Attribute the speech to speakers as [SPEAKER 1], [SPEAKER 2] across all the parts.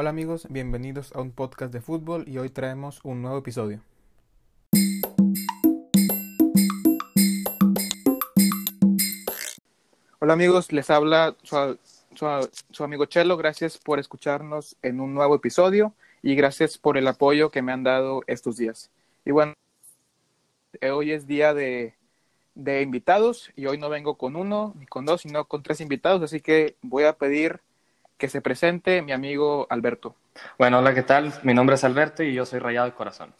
[SPEAKER 1] Hola amigos, bienvenidos a un podcast de fútbol y hoy traemos un nuevo episodio. Hola amigos, les habla su, amigo Chelo, gracias por escucharnos en un nuevo episodio y gracias por el apoyo que me han dado estos días. Y bueno, hoy es día de invitados y hoy no vengo con uno ni con dos, sino con tres invitados, así que voy a pedir que se presente mi amigo Alberto.
[SPEAKER 2] Bueno, hola, ¿qué tal? Mi nombre es Alberto y yo soy Rayado de Corazón.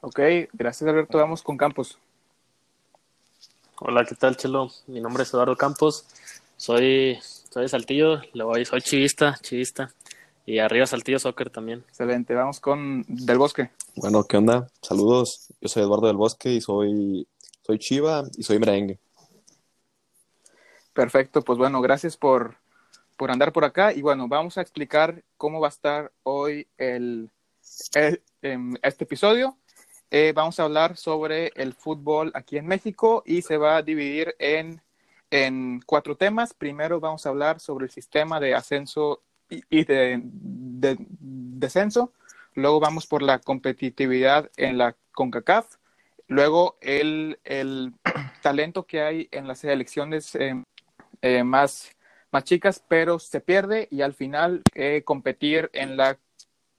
[SPEAKER 1] Ok, gracias Alberto. Vamos con Campos.
[SPEAKER 3] Hola, ¿qué tal, Chelo? Mi nombre es Eduardo Campos. Soy, soy de Saltillo, soy chivista, chivista. Y arriba Saltillo Soccer también.
[SPEAKER 1] Excelente, vamos con Del Bosque.
[SPEAKER 4] Bueno, ¿qué onda? Saludos. Yo soy Eduardo Del Bosque y soy, soy Chiva y soy merengue.
[SPEAKER 1] Perfecto, pues bueno, gracias por, por andar por acá. Y bueno, vamos a explicar cómo va a estar hoy el, em, este episodio. Eh, vamos a hablar sobre el fútbol aquí en México y se va a dividir en, en cuatro temas. Primero vamos a hablar sobre el sistema de ascenso y, de, descenso. Luego vamos por la competitividad en la CONCACAF. Luego el, el talento que hay en las elecciones em, eh, más, más chicas, pero se pierde y al final eh, competir en la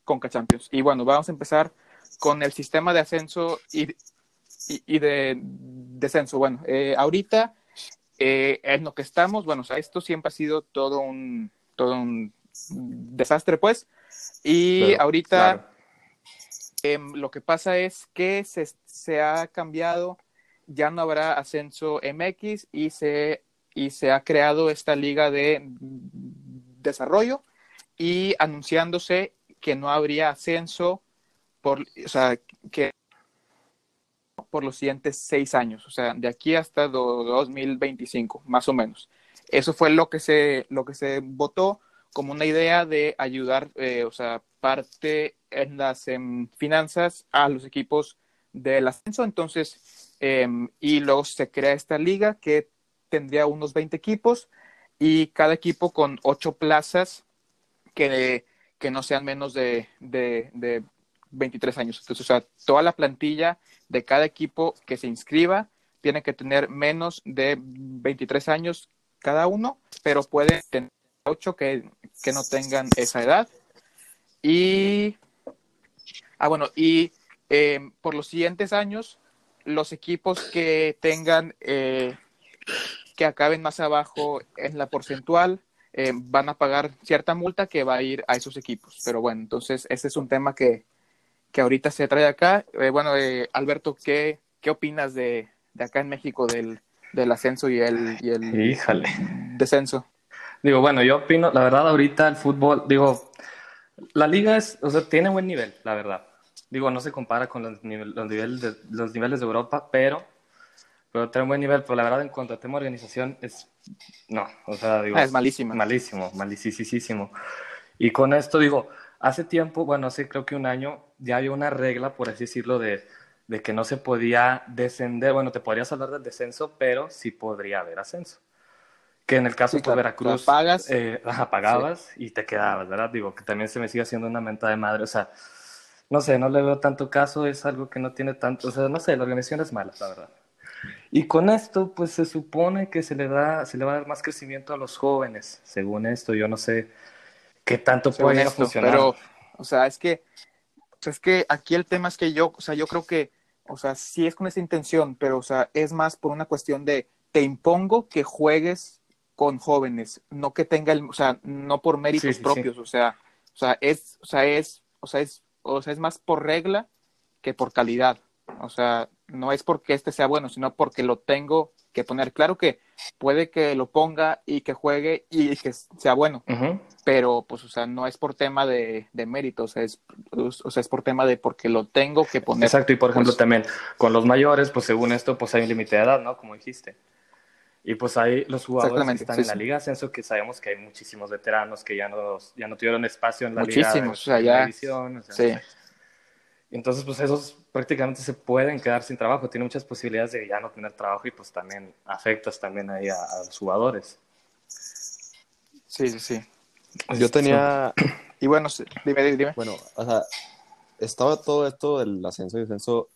[SPEAKER 1] Conca Champions. Y bueno, vamos a empezar con el sistema de ascenso y, y, de descenso. Bueno, eh, ahorita en lo que estamos, bueno, esto siempre ha sido todo un, todo un desastre, pues. Y ahorita em, lo que pasa es que se, se ha cambiado, ya no habrá ascenso MX y se y se ha creado esta liga de desarrollo y anunciándose que no habría ascenso por, o sea, que por los siguientes seis años, o sea, de aquí hasta 2025, más o menos. Eso fue lo que se, lo que se votó como una idea de ayudar, eh, o sea, parte en las finanzas a los equipos del ascenso. Entonces, em, y luego se crea esta liga que tendría unos 20 equipos y cada equipo con 8 plazas que, que no sean menos de, de, 23 años. Entonces, o sea, toda la plantilla de cada equipo que se inscriba tiene que tener menos de 23 años cada uno, pero puede tener 8 que, que no tengan esa edad. Y, ah, bueno, y eh, por los siguientes años, los equipos que tengan eh, que acaben más abajo en la porcentual eh, van a pagar cierta multa que va a ir a esos equipos. Pero bueno, entonces ese es un tema que, que ahorita se trae acá. Eh, bueno, eh, Alberto, ¿qué, ¿qué opinas de, de acá en México del, del ascenso y el, y el descenso?
[SPEAKER 2] Digo, bueno, yo opino, la verdad, ahorita el fútbol, digo, la liga es, o sea, tiene buen nivel, la verdad. Digo, no se compara con los, los, niveles, de, los niveles de Europa, pero pero tiene un buen nivel, pero la verdad en cuanto a tema de organización es, no, o sea, digo,
[SPEAKER 1] ah, es malísimo.
[SPEAKER 2] Malísimo, malísimo. Y con esto digo, hace tiempo, bueno, hace creo que un año, ya había una regla, por así decirlo, de, de que no se podía descender, bueno, te podrías hablar del descenso, pero sí podría haber ascenso. Que en el caso de Veracruz,
[SPEAKER 1] pagas,
[SPEAKER 2] eh, pagabas y te quedabas, ¿verdad? Digo, que también se me sigue haciendo una menta de madre, o sea, no sé, no le veo tanto caso, es algo que no tiene tanto, o sea, no sé, la organización es mala, la verdad. Y con esto, pues se supone que se le, da, se le va a dar más crecimiento a los jóvenes, según esto. Yo no sé qué tanto puede funcionar.
[SPEAKER 1] Pero, o sea, es que, es que aquí el tema es que yo, o sea, yo creo que, o sea, sí es con esa intención, pero, o sea, es más por una cuestión de te impongo que juegues con jóvenes, no que tenga el, o sea, no por méritos propios, o sea, o sea, es, o sea, es, o sea, es, o sea, es más por regla que por calidad. O sea, no es porque este sea bueno, sino porque lo tengo que poner. Claro que puede que lo ponga y que juegue y que sea bueno, pero pues, o sea, no es por tema de, de mérito, o sea, es, o sea, es por tema de porque lo tengo que poner.
[SPEAKER 2] Exacto, y por ejemplo pues también con los mayores, pues según esto, pues hay un límite de edad, ¿no? Como dijiste. Y pues hay los jugadores que están en la Liga Ascenso, que sabemos que hay muchísimos veteranos que ya no, ya no tuvieron espacio en la
[SPEAKER 1] Liga. Muchísimos, o sea, ya. sí.
[SPEAKER 2] Entonces, pues esos prácticamente se pueden quedar sin trabajo. Tiene muchas posibilidades de ya no tener trabajo y pues también afectas también ahí a, los jugadores.
[SPEAKER 1] Sí, sí, sí.
[SPEAKER 4] Yo tenía,
[SPEAKER 1] Y bueno, sí, dime, dime,
[SPEAKER 4] bueno, o sea, estaba todo esto del ascenso y descenso,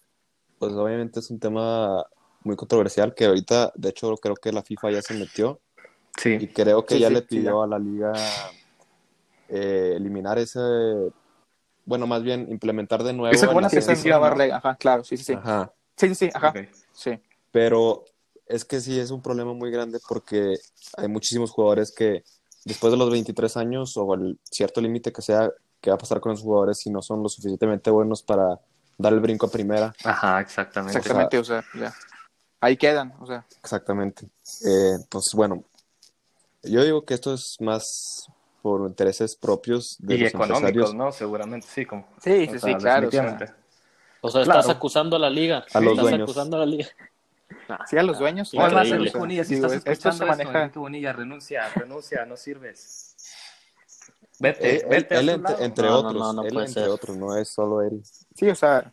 [SPEAKER 4] pues obviamente es un tema muy controversial que ahorita, de hecho, creo que la FIFA ya se metió y
[SPEAKER 2] Sí,
[SPEAKER 4] creo que
[SPEAKER 1] Sí,
[SPEAKER 4] ya
[SPEAKER 1] sí,
[SPEAKER 4] le
[SPEAKER 1] sí,
[SPEAKER 4] pidió
[SPEAKER 1] ya.
[SPEAKER 4] a la liga eh, eliminar ese, bueno, más bien implementar de nuevo
[SPEAKER 2] Esa
[SPEAKER 1] Ajá, claro, sí, sí, sí.
[SPEAKER 4] Ajá.
[SPEAKER 1] Sí, sí, sí, ajá. Sí.
[SPEAKER 4] Pero es que sí es un problema muy grande porque hay muchísimos jugadores que después de los 23 años o el cierto límite que sea, ¿qué va a pasar con esos jugadores si no son lo suficientemente buenos para dar el brinco a primera?
[SPEAKER 2] Ajá, exactamente.
[SPEAKER 1] Exactamente, o sea, ya. Ahí quedan, o sea.
[SPEAKER 4] Exactamente. Eh, pues bueno, yo digo que esto es más por intereses propios de
[SPEAKER 2] Y
[SPEAKER 4] los
[SPEAKER 2] económicos,
[SPEAKER 4] empresarios
[SPEAKER 2] ¿no? Seguramente, sí. Como,
[SPEAKER 1] Sí,
[SPEAKER 2] o
[SPEAKER 1] sí,
[SPEAKER 2] sea,
[SPEAKER 1] sí, claro. o sea.
[SPEAKER 3] O sea,
[SPEAKER 2] Claro.
[SPEAKER 3] estás acusando a la liga.
[SPEAKER 4] A los
[SPEAKER 3] estás
[SPEAKER 4] dueños.
[SPEAKER 3] acusando a la liga.
[SPEAKER 1] sí, a los dueños.
[SPEAKER 3] Sí,
[SPEAKER 2] O además. Enrique Bonilla, si
[SPEAKER 1] Digo,
[SPEAKER 2] estás escuchando
[SPEAKER 1] se
[SPEAKER 2] esto,
[SPEAKER 1] maneja-
[SPEAKER 2] Enrique Bonilla, renuncia, renuncia, no sirves. Vete,
[SPEAKER 4] Eh, él,
[SPEAKER 2] vete a
[SPEAKER 4] él
[SPEAKER 2] su
[SPEAKER 4] entre,
[SPEAKER 3] No, no,
[SPEAKER 4] otros,
[SPEAKER 3] no, no
[SPEAKER 4] él
[SPEAKER 3] puede
[SPEAKER 4] entre
[SPEAKER 3] ser.
[SPEAKER 4] otros, no es solo él.
[SPEAKER 1] Sí, o sea,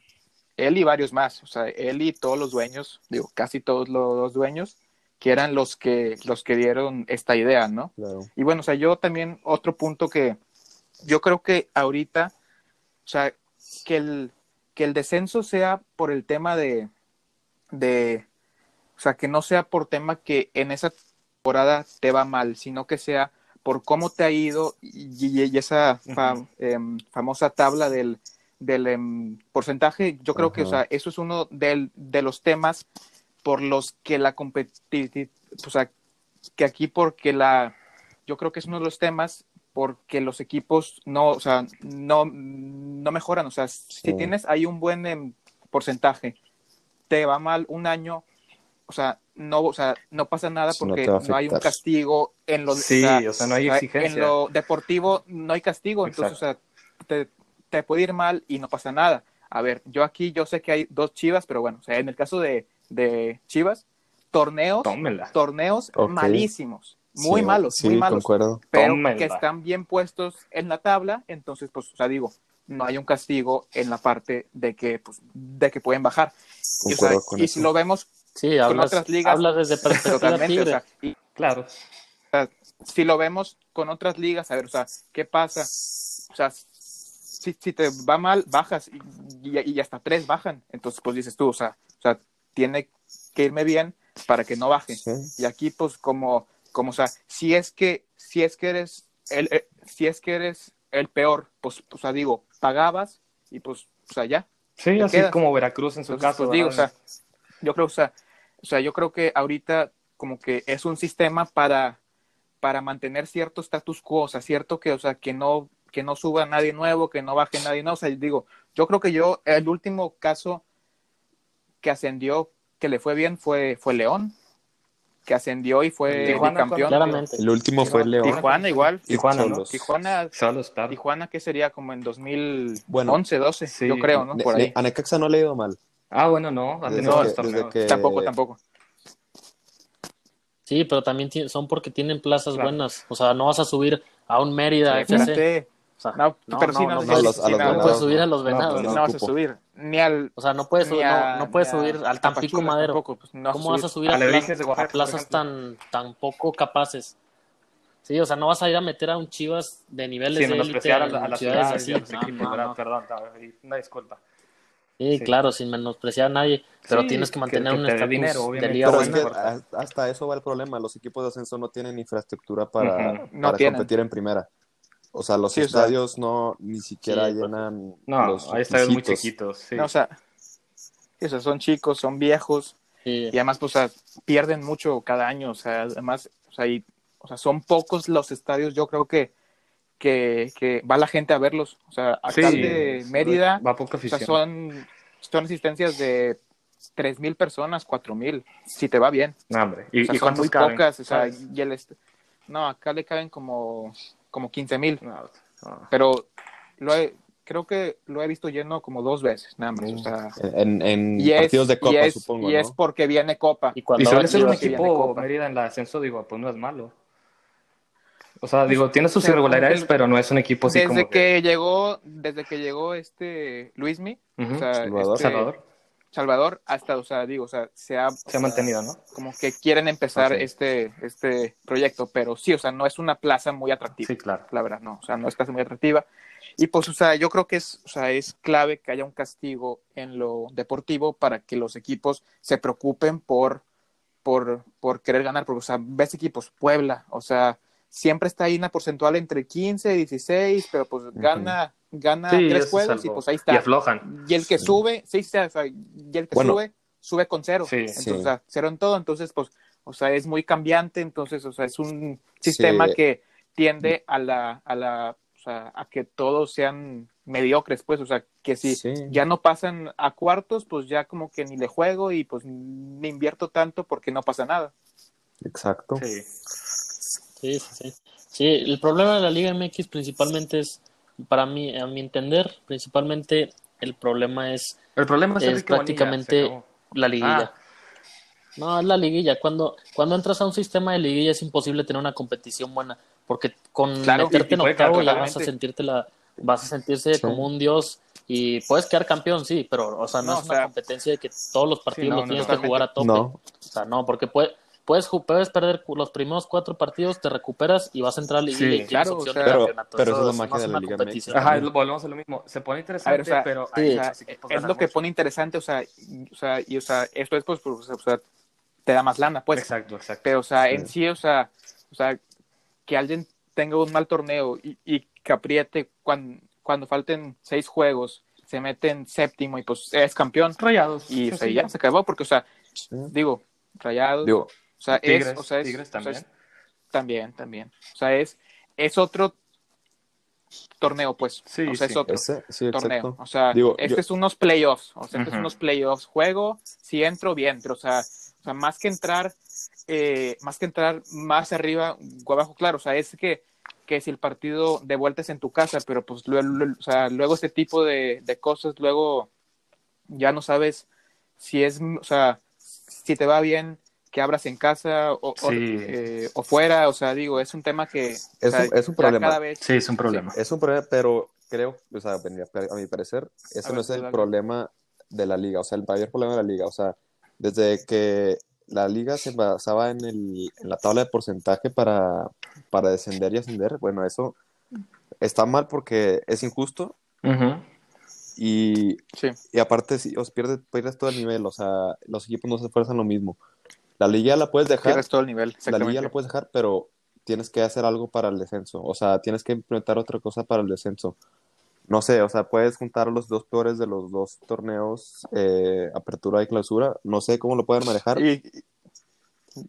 [SPEAKER 1] él y varios más, o sea, él y todos los dueños, digo, casi todos los, los dueños, que eran los que, los que dieron esta idea, ¿no?
[SPEAKER 4] Claro.
[SPEAKER 1] Y bueno, o sea, yo también, otro punto que yo creo que ahorita, o sea, que el, que el descenso sea por el tema de, de, o sea, que no sea por tema que en esa temporada te va mal, sino que sea por cómo te ha ido y, esa em, famosa tabla del, del em, porcentaje, yo creo que, o sea, eso es uno del- de los temas por los que la competitividad, o sea, que aquí porque la, yo creo que es uno de los temas porque los equipos no, o sea, no, no mejoran, o sea, si
[SPEAKER 4] Sí.
[SPEAKER 1] tienes ahí un buen em, porcentaje, te va mal un año, o sea, no, o sea, no pasa nada
[SPEAKER 4] no
[SPEAKER 1] porque no, hay un castigo en lo,
[SPEAKER 2] Sí, o sea, no hay exigencia.
[SPEAKER 1] En lo deportivo no hay castigo, entonces, o sea, te, te puede ir mal y no pasa nada. A ver, yo aquí, yo sé que hay dos Chivas, pero bueno, o sea, en el caso de, de Chivas, torneos,
[SPEAKER 2] Tómela.
[SPEAKER 1] torneos malísimos, muy
[SPEAKER 4] Sí,
[SPEAKER 1] malos,
[SPEAKER 4] sí,
[SPEAKER 1] muy malos,
[SPEAKER 4] concuerdo.
[SPEAKER 1] pero
[SPEAKER 2] Tómela.
[SPEAKER 1] que están bien puestos en la tabla, entonces, pues, o sea, digo, no hay un castigo en la parte de que, pues, de que pueden bajar. Y, o sea,
[SPEAKER 4] Concuerdo con
[SPEAKER 1] y
[SPEAKER 4] eso.
[SPEAKER 1] si lo vemos
[SPEAKER 3] Sí, hablas,
[SPEAKER 1] otras ligas,
[SPEAKER 3] hablas desde perspectiva
[SPEAKER 1] totalmente, o sea, y
[SPEAKER 2] Claro.
[SPEAKER 1] si lo vemos con otras ligas, a ver, o sea, ¿qué pasa? O sea, si, si te va mal, bajas y, y- y hasta tres bajan. Entonces, pues dices tú, o sea, o sea, tiene que irme bien para que no baje.
[SPEAKER 4] Sí.
[SPEAKER 1] Y aquí, pues, como, como, o sea, si es que, si es que eres el, eh, si es que eres el peor, pues, o sea, digo, pagabas y pues, o sea, ya.
[SPEAKER 2] Sí, así
[SPEAKER 1] quedas.
[SPEAKER 2] como Veracruz en su
[SPEAKER 1] Entonces,
[SPEAKER 2] caso.
[SPEAKER 1] pues digo, o sea, yo creo, o sea, o sea, yo creo que ahorita como que es un sistema para, para mantener cierto status quo, o sea, cierto que, o sea, que no, que no suba nadie nuevo, que no baje nadie nuevo, o sea, digo, yo creo que yo, el último caso que ascendió, que le fue bien, fue, fue León, que ascendió y fue
[SPEAKER 2] Tijuana.
[SPEAKER 3] Claramente.
[SPEAKER 4] El último fue León.
[SPEAKER 1] Tijuana igual.
[SPEAKER 2] Tijuana, ¿no?
[SPEAKER 1] Tijuana,
[SPEAKER 2] Solos, claro.
[SPEAKER 1] Tijuana que sería como en 2011,
[SPEAKER 4] Bueno,
[SPEAKER 1] 12,
[SPEAKER 2] sí.
[SPEAKER 1] yo creo, ¿no? Por ahí.
[SPEAKER 4] A Necaxa no le ha ido mal.
[SPEAKER 2] Ah, bueno, no.
[SPEAKER 4] Desde
[SPEAKER 1] que-
[SPEAKER 4] desde que-
[SPEAKER 1] Tampoco, tampoco.
[SPEAKER 3] Sí, pero también son porque tienen plazas
[SPEAKER 2] Claro.
[SPEAKER 3] buenas. O sea, no vas a subir a un Mérida
[SPEAKER 1] Sí,
[SPEAKER 3] FC.
[SPEAKER 1] espérate.
[SPEAKER 3] O sea,
[SPEAKER 1] No, pero sí, no,
[SPEAKER 3] no,
[SPEAKER 4] no, los- a los
[SPEAKER 1] no,
[SPEAKER 3] no puedes subir
[SPEAKER 4] no.
[SPEAKER 3] a los
[SPEAKER 4] No,
[SPEAKER 3] venados.
[SPEAKER 4] pues
[SPEAKER 1] no,
[SPEAKER 4] no
[SPEAKER 1] vas a subir ni al
[SPEAKER 3] O sea, no puedes, subir,
[SPEAKER 1] a-
[SPEAKER 3] no, no puedes subir al Tampico Madero.
[SPEAKER 1] tampoco, pues, no
[SPEAKER 3] ¿Cómo vas a
[SPEAKER 1] subir.
[SPEAKER 2] A
[SPEAKER 3] a,
[SPEAKER 2] Alebrijes
[SPEAKER 3] pla-
[SPEAKER 2] de Oaxaca,
[SPEAKER 3] a plazas tan, tan poco capaces? Sí, o sea, no vas a ir a meter a un Chivas de niveles
[SPEAKER 2] Sí,
[SPEAKER 3] de élite
[SPEAKER 2] a, la- a las
[SPEAKER 3] ciudades así.
[SPEAKER 2] los
[SPEAKER 3] No,
[SPEAKER 2] equipos,
[SPEAKER 3] no, no.
[SPEAKER 2] Perdón, no, una disculpa.
[SPEAKER 3] Sí,
[SPEAKER 2] Sí.
[SPEAKER 3] claro, sin menospreciar a nadie, pero
[SPEAKER 2] Sí,
[SPEAKER 3] tienes que
[SPEAKER 2] que-
[SPEAKER 3] mantener
[SPEAKER 2] que
[SPEAKER 3] un
[SPEAKER 2] dé
[SPEAKER 3] estatus
[SPEAKER 2] dinero,
[SPEAKER 3] de liga
[SPEAKER 4] Pero es
[SPEAKER 3] buena.
[SPEAKER 4] que a- hasta eso va el problema. Los equipos de ascenso no tienen infraestructura para,
[SPEAKER 2] Ujú.
[SPEAKER 1] No
[SPEAKER 4] para
[SPEAKER 1] tienen.
[SPEAKER 4] competir en primera. O sea, los
[SPEAKER 1] Sí, o sea-
[SPEAKER 4] estadios no ni siquiera
[SPEAKER 3] Sí, pues,
[SPEAKER 4] llenan
[SPEAKER 2] No,
[SPEAKER 4] los
[SPEAKER 2] ahí estadios muy chiquitos. Sí.
[SPEAKER 1] No, o sea, sí, o sea, son chicos, son viejos
[SPEAKER 3] Sí.
[SPEAKER 1] y además, pues, o sea, pierden mucho cada año, o sea, además, o sea, y- o sea, son pocos los estadios, yo creo que, que, que va la gente a verlos, o sea, acá
[SPEAKER 2] Sí,
[SPEAKER 1] de Mérida,
[SPEAKER 2] Va poca
[SPEAKER 1] o sea,
[SPEAKER 2] afición.
[SPEAKER 1] son, son asistencias de tres mil personas, cuatro mil, si te va bien.
[SPEAKER 2] No, hombre. ¿Y,
[SPEAKER 1] O sea,
[SPEAKER 2] y
[SPEAKER 1] son muy
[SPEAKER 2] caben?
[SPEAKER 1] pocas, o sea, y el est- no, acá le caben como, como 15 mil,
[SPEAKER 2] No, no.
[SPEAKER 1] pero lo he, creo que lo he visto lleno como dos veces, nada más, o sea,
[SPEAKER 4] En, en
[SPEAKER 1] y es,
[SPEAKER 4] partidos de
[SPEAKER 1] y
[SPEAKER 4] copa,
[SPEAKER 1] es-
[SPEAKER 4] supongo,
[SPEAKER 1] y
[SPEAKER 4] ¿no?
[SPEAKER 1] es porque viene Copa.
[SPEAKER 3] Y cuando
[SPEAKER 2] Y
[SPEAKER 3] va
[SPEAKER 2] ser un equipo. Mérida en el ascenso, digo, pues no es malo. O sea, digo, tiene sus irregularidades, pero no es un equipo así
[SPEAKER 1] desde
[SPEAKER 2] como
[SPEAKER 1] que llegó, desde que llegó este Luismi, o sea,
[SPEAKER 4] Salvador.
[SPEAKER 1] este
[SPEAKER 2] Salvador.
[SPEAKER 1] Salvador hasta, o sea, digo, o sea, se ha,
[SPEAKER 2] Se ha mantenido, ¿no?
[SPEAKER 1] como que quieren empezar
[SPEAKER 2] Ok.
[SPEAKER 1] este, este proyecto, pero sí, o sea, no es una plaza muy atractiva,
[SPEAKER 2] Sí, claro.
[SPEAKER 1] la verdad, no, o sea, no es plaza muy atractiva. Y pues, o sea, yo creo que es, o sea, es clave que haya un castigo en lo deportivo para que los equipos se preocupen por, por, por querer ganar, porque, o sea, ves equipos, Puebla, o sea, siempre está ahí una porcentual entre 15 y 16, pero pues gana, gana
[SPEAKER 2] Sí,
[SPEAKER 1] tres juegos y pues ahí
[SPEAKER 2] Y
[SPEAKER 1] está.
[SPEAKER 2] aflojan.
[SPEAKER 1] Y el que
[SPEAKER 4] Sí.
[SPEAKER 1] sube, sí, sí, o sea, y el que
[SPEAKER 4] Bueno.
[SPEAKER 1] sube, sube con cero.
[SPEAKER 2] Sí.
[SPEAKER 1] entonces,
[SPEAKER 4] Sí.
[SPEAKER 1] o sea, cero en todo. Entonces, pues, o sea, es muy cambiante. Entonces, o sea, es un sistema
[SPEAKER 4] Sí.
[SPEAKER 1] que tiende a la, a la, o sea, a que todos sean mediocres, pues, o sea, que si
[SPEAKER 4] Sí.
[SPEAKER 1] ya no pasan a cuartos, pues ya como que ni le juego y pues me invierto tanto porque no pasa nada.
[SPEAKER 4] Exacto.
[SPEAKER 2] Sí.
[SPEAKER 3] Sí, sí, sí. Sí, el problema de la Liga MX principalmente es, para mí, a mi entender, principalmente el problema es
[SPEAKER 2] El problema es,
[SPEAKER 3] Es
[SPEAKER 2] Enrique Bonilla,
[SPEAKER 3] prácticamente la liguilla.
[SPEAKER 2] Ah.
[SPEAKER 3] No, es la liguilla. Cuando, cuando entras a un sistema de liguilla es imposible tener una competición buena, porque con
[SPEAKER 1] Claro,
[SPEAKER 3] meterte en
[SPEAKER 1] puede
[SPEAKER 3] octavo ya vas a sentirte la, vas a sentirse
[SPEAKER 4] Sí.
[SPEAKER 3] como un dios y puedes quedar campeón, sí, pero o sea, no,
[SPEAKER 1] No,
[SPEAKER 3] es una
[SPEAKER 1] sea,
[SPEAKER 3] competencia de que todos los partidos
[SPEAKER 2] no,
[SPEAKER 3] los
[SPEAKER 2] no,
[SPEAKER 3] tienes que jugar a tope.
[SPEAKER 4] No.
[SPEAKER 3] O sea, no, porque puedes, puedes, puedes perder los primeros cuatro partidos, te recuperas y vas a entrar a la liguilla
[SPEAKER 2] Sí,
[SPEAKER 3] y tienes
[SPEAKER 1] claro,
[SPEAKER 3] opción
[SPEAKER 1] o sea,
[SPEAKER 3] de
[SPEAKER 4] Pero-
[SPEAKER 3] campeonato.
[SPEAKER 4] pero
[SPEAKER 3] Eso
[SPEAKER 4] es la
[SPEAKER 3] no
[SPEAKER 4] magia de la Liga.
[SPEAKER 2] Ajá, volvemos a lo mismo. Se pone interesante,
[SPEAKER 1] ver, o sea,
[SPEAKER 2] pero
[SPEAKER 3] sí,
[SPEAKER 2] hay
[SPEAKER 1] o sea,
[SPEAKER 2] muchos equipos
[SPEAKER 1] es lo que
[SPEAKER 2] mucho.
[SPEAKER 1] pone interesante, o sea, y, o sea, y, o sea, esto es pues, pues, o sea, te da más lana, pues.
[SPEAKER 2] Exacto, exacto.
[SPEAKER 1] Pero, o sea,
[SPEAKER 4] Sí.
[SPEAKER 1] en sí, o sea, o sea, que alguien tenga un mal torneo y, y que apriete cuando, cuando falten seis juegos, se mete en séptimo y pues es campeón.
[SPEAKER 2] Rayados.
[SPEAKER 1] Y o sea, ya se acabó porque, o sea,
[SPEAKER 4] Sí.
[SPEAKER 1] digo, rayados,
[SPEAKER 4] Digo,
[SPEAKER 1] o sea,
[SPEAKER 2] Tigres,
[SPEAKER 1] es, o sea, es,
[SPEAKER 2] Tigres
[SPEAKER 1] o sea,
[SPEAKER 2] también.
[SPEAKER 1] es- también, también. O sea, es, es otro torneo, pues.
[SPEAKER 2] Sí,
[SPEAKER 1] o sea, es otro
[SPEAKER 4] ese, sí,
[SPEAKER 1] torneo.
[SPEAKER 4] exacto.
[SPEAKER 1] O sea,
[SPEAKER 4] Digo,
[SPEAKER 1] este
[SPEAKER 4] yo-
[SPEAKER 1] es unos playoffs. O sea, este es unos playoffs. Juego, si entro, bien. Pero, o sea, o sea más que entrar, eh, más que entrar más arriba o abajo, claro. O sea, es que, que si el partido de vuelta es en tu casa, pero pues luego, o sea, luego este tipo de, de cosas, luego ya no sabes si es, o sea, si te va bien que abras en casa o, eh, o fuera. O sea, digo, es un tema que
[SPEAKER 4] Es
[SPEAKER 1] o sea,
[SPEAKER 4] un- es un problema.
[SPEAKER 1] cada vez
[SPEAKER 2] Sí, es un problema.
[SPEAKER 4] Es un problema, pero creo, o sea, a mi- parecer, ese
[SPEAKER 1] A
[SPEAKER 4] no
[SPEAKER 1] ver,
[SPEAKER 4] es el
[SPEAKER 1] dale.
[SPEAKER 4] problema de la liga, o sea, el mayor problema de la liga, o sea, desde que la liga se basaba en, el, en la tabla de porcentaje para, para descender y ascender, bueno, eso está mal porque es injusto
[SPEAKER 2] Ujú.
[SPEAKER 4] y,
[SPEAKER 1] sí.
[SPEAKER 4] y aparte si, os pierdes, pierdes todo el nivel, o sea, los equipos no se esfuerzan lo mismo. La liga la puedes dejar,
[SPEAKER 1] Pierdes todo el nivel.
[SPEAKER 4] la liga la puedes dejar, pero tienes que hacer algo para el descenso. O sea, tienes que implementar otra cosa para el descenso. No sé, o sea, puedes juntar los dos peores de los dos torneos, eh, apertura y clausura. No sé cómo lo pueden manejar.
[SPEAKER 1] y,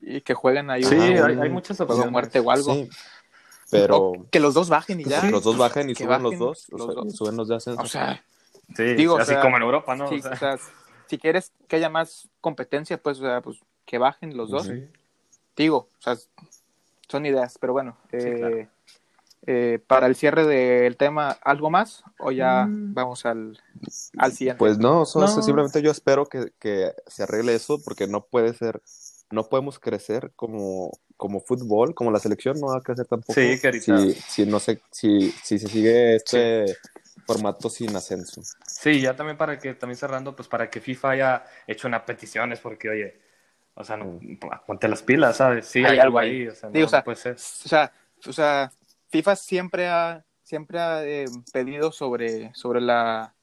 [SPEAKER 1] y- que jueguen ahí
[SPEAKER 2] Sí, hay,
[SPEAKER 4] un
[SPEAKER 2] hay muchas opciones.
[SPEAKER 1] de muerte o algo.
[SPEAKER 4] Sí, pero
[SPEAKER 1] O que los dos bajen y ya.
[SPEAKER 4] los dos bajen y
[SPEAKER 1] que
[SPEAKER 4] suben los dos,
[SPEAKER 1] los
[SPEAKER 4] o sea,
[SPEAKER 1] dos.
[SPEAKER 4] y suben los de ascenso.
[SPEAKER 1] O sea,
[SPEAKER 2] Sí,
[SPEAKER 1] Digo, o
[SPEAKER 2] así
[SPEAKER 1] sea,
[SPEAKER 2] como en Europa, ¿no?
[SPEAKER 1] sí,
[SPEAKER 2] O sea,
[SPEAKER 1] o sea, si quieres que haya más competencia, pues, o sea, pues que bajen los dos.
[SPEAKER 4] Sí.
[SPEAKER 1] Digo, o sea, son ideas, pero bueno. eh,
[SPEAKER 2] claro.
[SPEAKER 1] eh, para el cierre del tema, ¿algo más? ¿O ya
[SPEAKER 2] Mm.
[SPEAKER 1] vamos al, al siguiente?
[SPEAKER 4] Pues no, so-
[SPEAKER 2] No.
[SPEAKER 4] simplemente yo espero que, que se arregle eso porque no puede ser, no podemos crecer como, como fútbol, como la selección no va a crecer tampoco.
[SPEAKER 2] Sí,
[SPEAKER 4] si, si no sé, si, si se sigue este formato sin ascenso.
[SPEAKER 2] Sí, ya también para que, también cerrando, pues para que FIFA haya hecho una petición, es porque, oye, o sea, no, ponte las pilas, ¿sabes? Sí,
[SPEAKER 1] Hay
[SPEAKER 2] hay,
[SPEAKER 1] algo ahí.
[SPEAKER 2] ahí, o sea, no,
[SPEAKER 1] Digo, o sea,
[SPEAKER 2] no puede ser.
[SPEAKER 1] o sea, o sea, FIFA siempre ha, siempre ha eh, pedido sobre, sobre la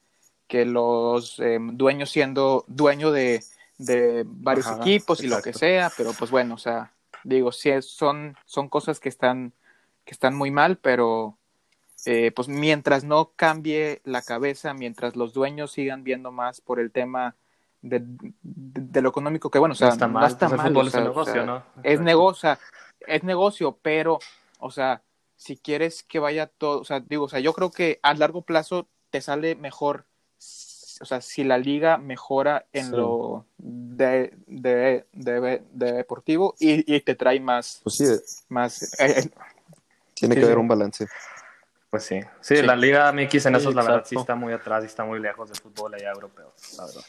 [SPEAKER 1] que los eh, dueños siendo dueño de, de varios
[SPEAKER 2] Ajá,
[SPEAKER 1] equipos y lo que sea, pero pues bueno, o sea, digo, sí es- son, son cosas que están, que están muy mal, pero eh, pues mientras no cambie la cabeza, mientras los dueños sigan viendo más por el tema de, de- de lo económico, que bueno, o sea,
[SPEAKER 2] no está mal,
[SPEAKER 1] no está
[SPEAKER 2] pues el
[SPEAKER 1] mal,
[SPEAKER 2] fútbol
[SPEAKER 1] o
[SPEAKER 2] es
[SPEAKER 1] o
[SPEAKER 2] negocio,
[SPEAKER 1] sea,
[SPEAKER 2] ¿no?
[SPEAKER 1] es negocio, es negocio, pero, o sea, si quieres que vaya todo, o sea, digo, o sea, yo creo que a largo plazo te sale mejor, o sea, si la liga mejora en
[SPEAKER 4] Sí.
[SPEAKER 1] lo de, de, de- de deportivo y, y te trae más,
[SPEAKER 4] Pues sí,
[SPEAKER 1] más, eh, eh,
[SPEAKER 4] tiene
[SPEAKER 2] Sí,
[SPEAKER 4] que haber un balance.
[SPEAKER 2] Pues sí. sí,
[SPEAKER 1] Sí.
[SPEAKER 2] la Liga MX en
[SPEAKER 3] Sí,
[SPEAKER 2] eso, la verdad, sí está muy atrás y está muy lejos del fútbol allá europeo, la verdad.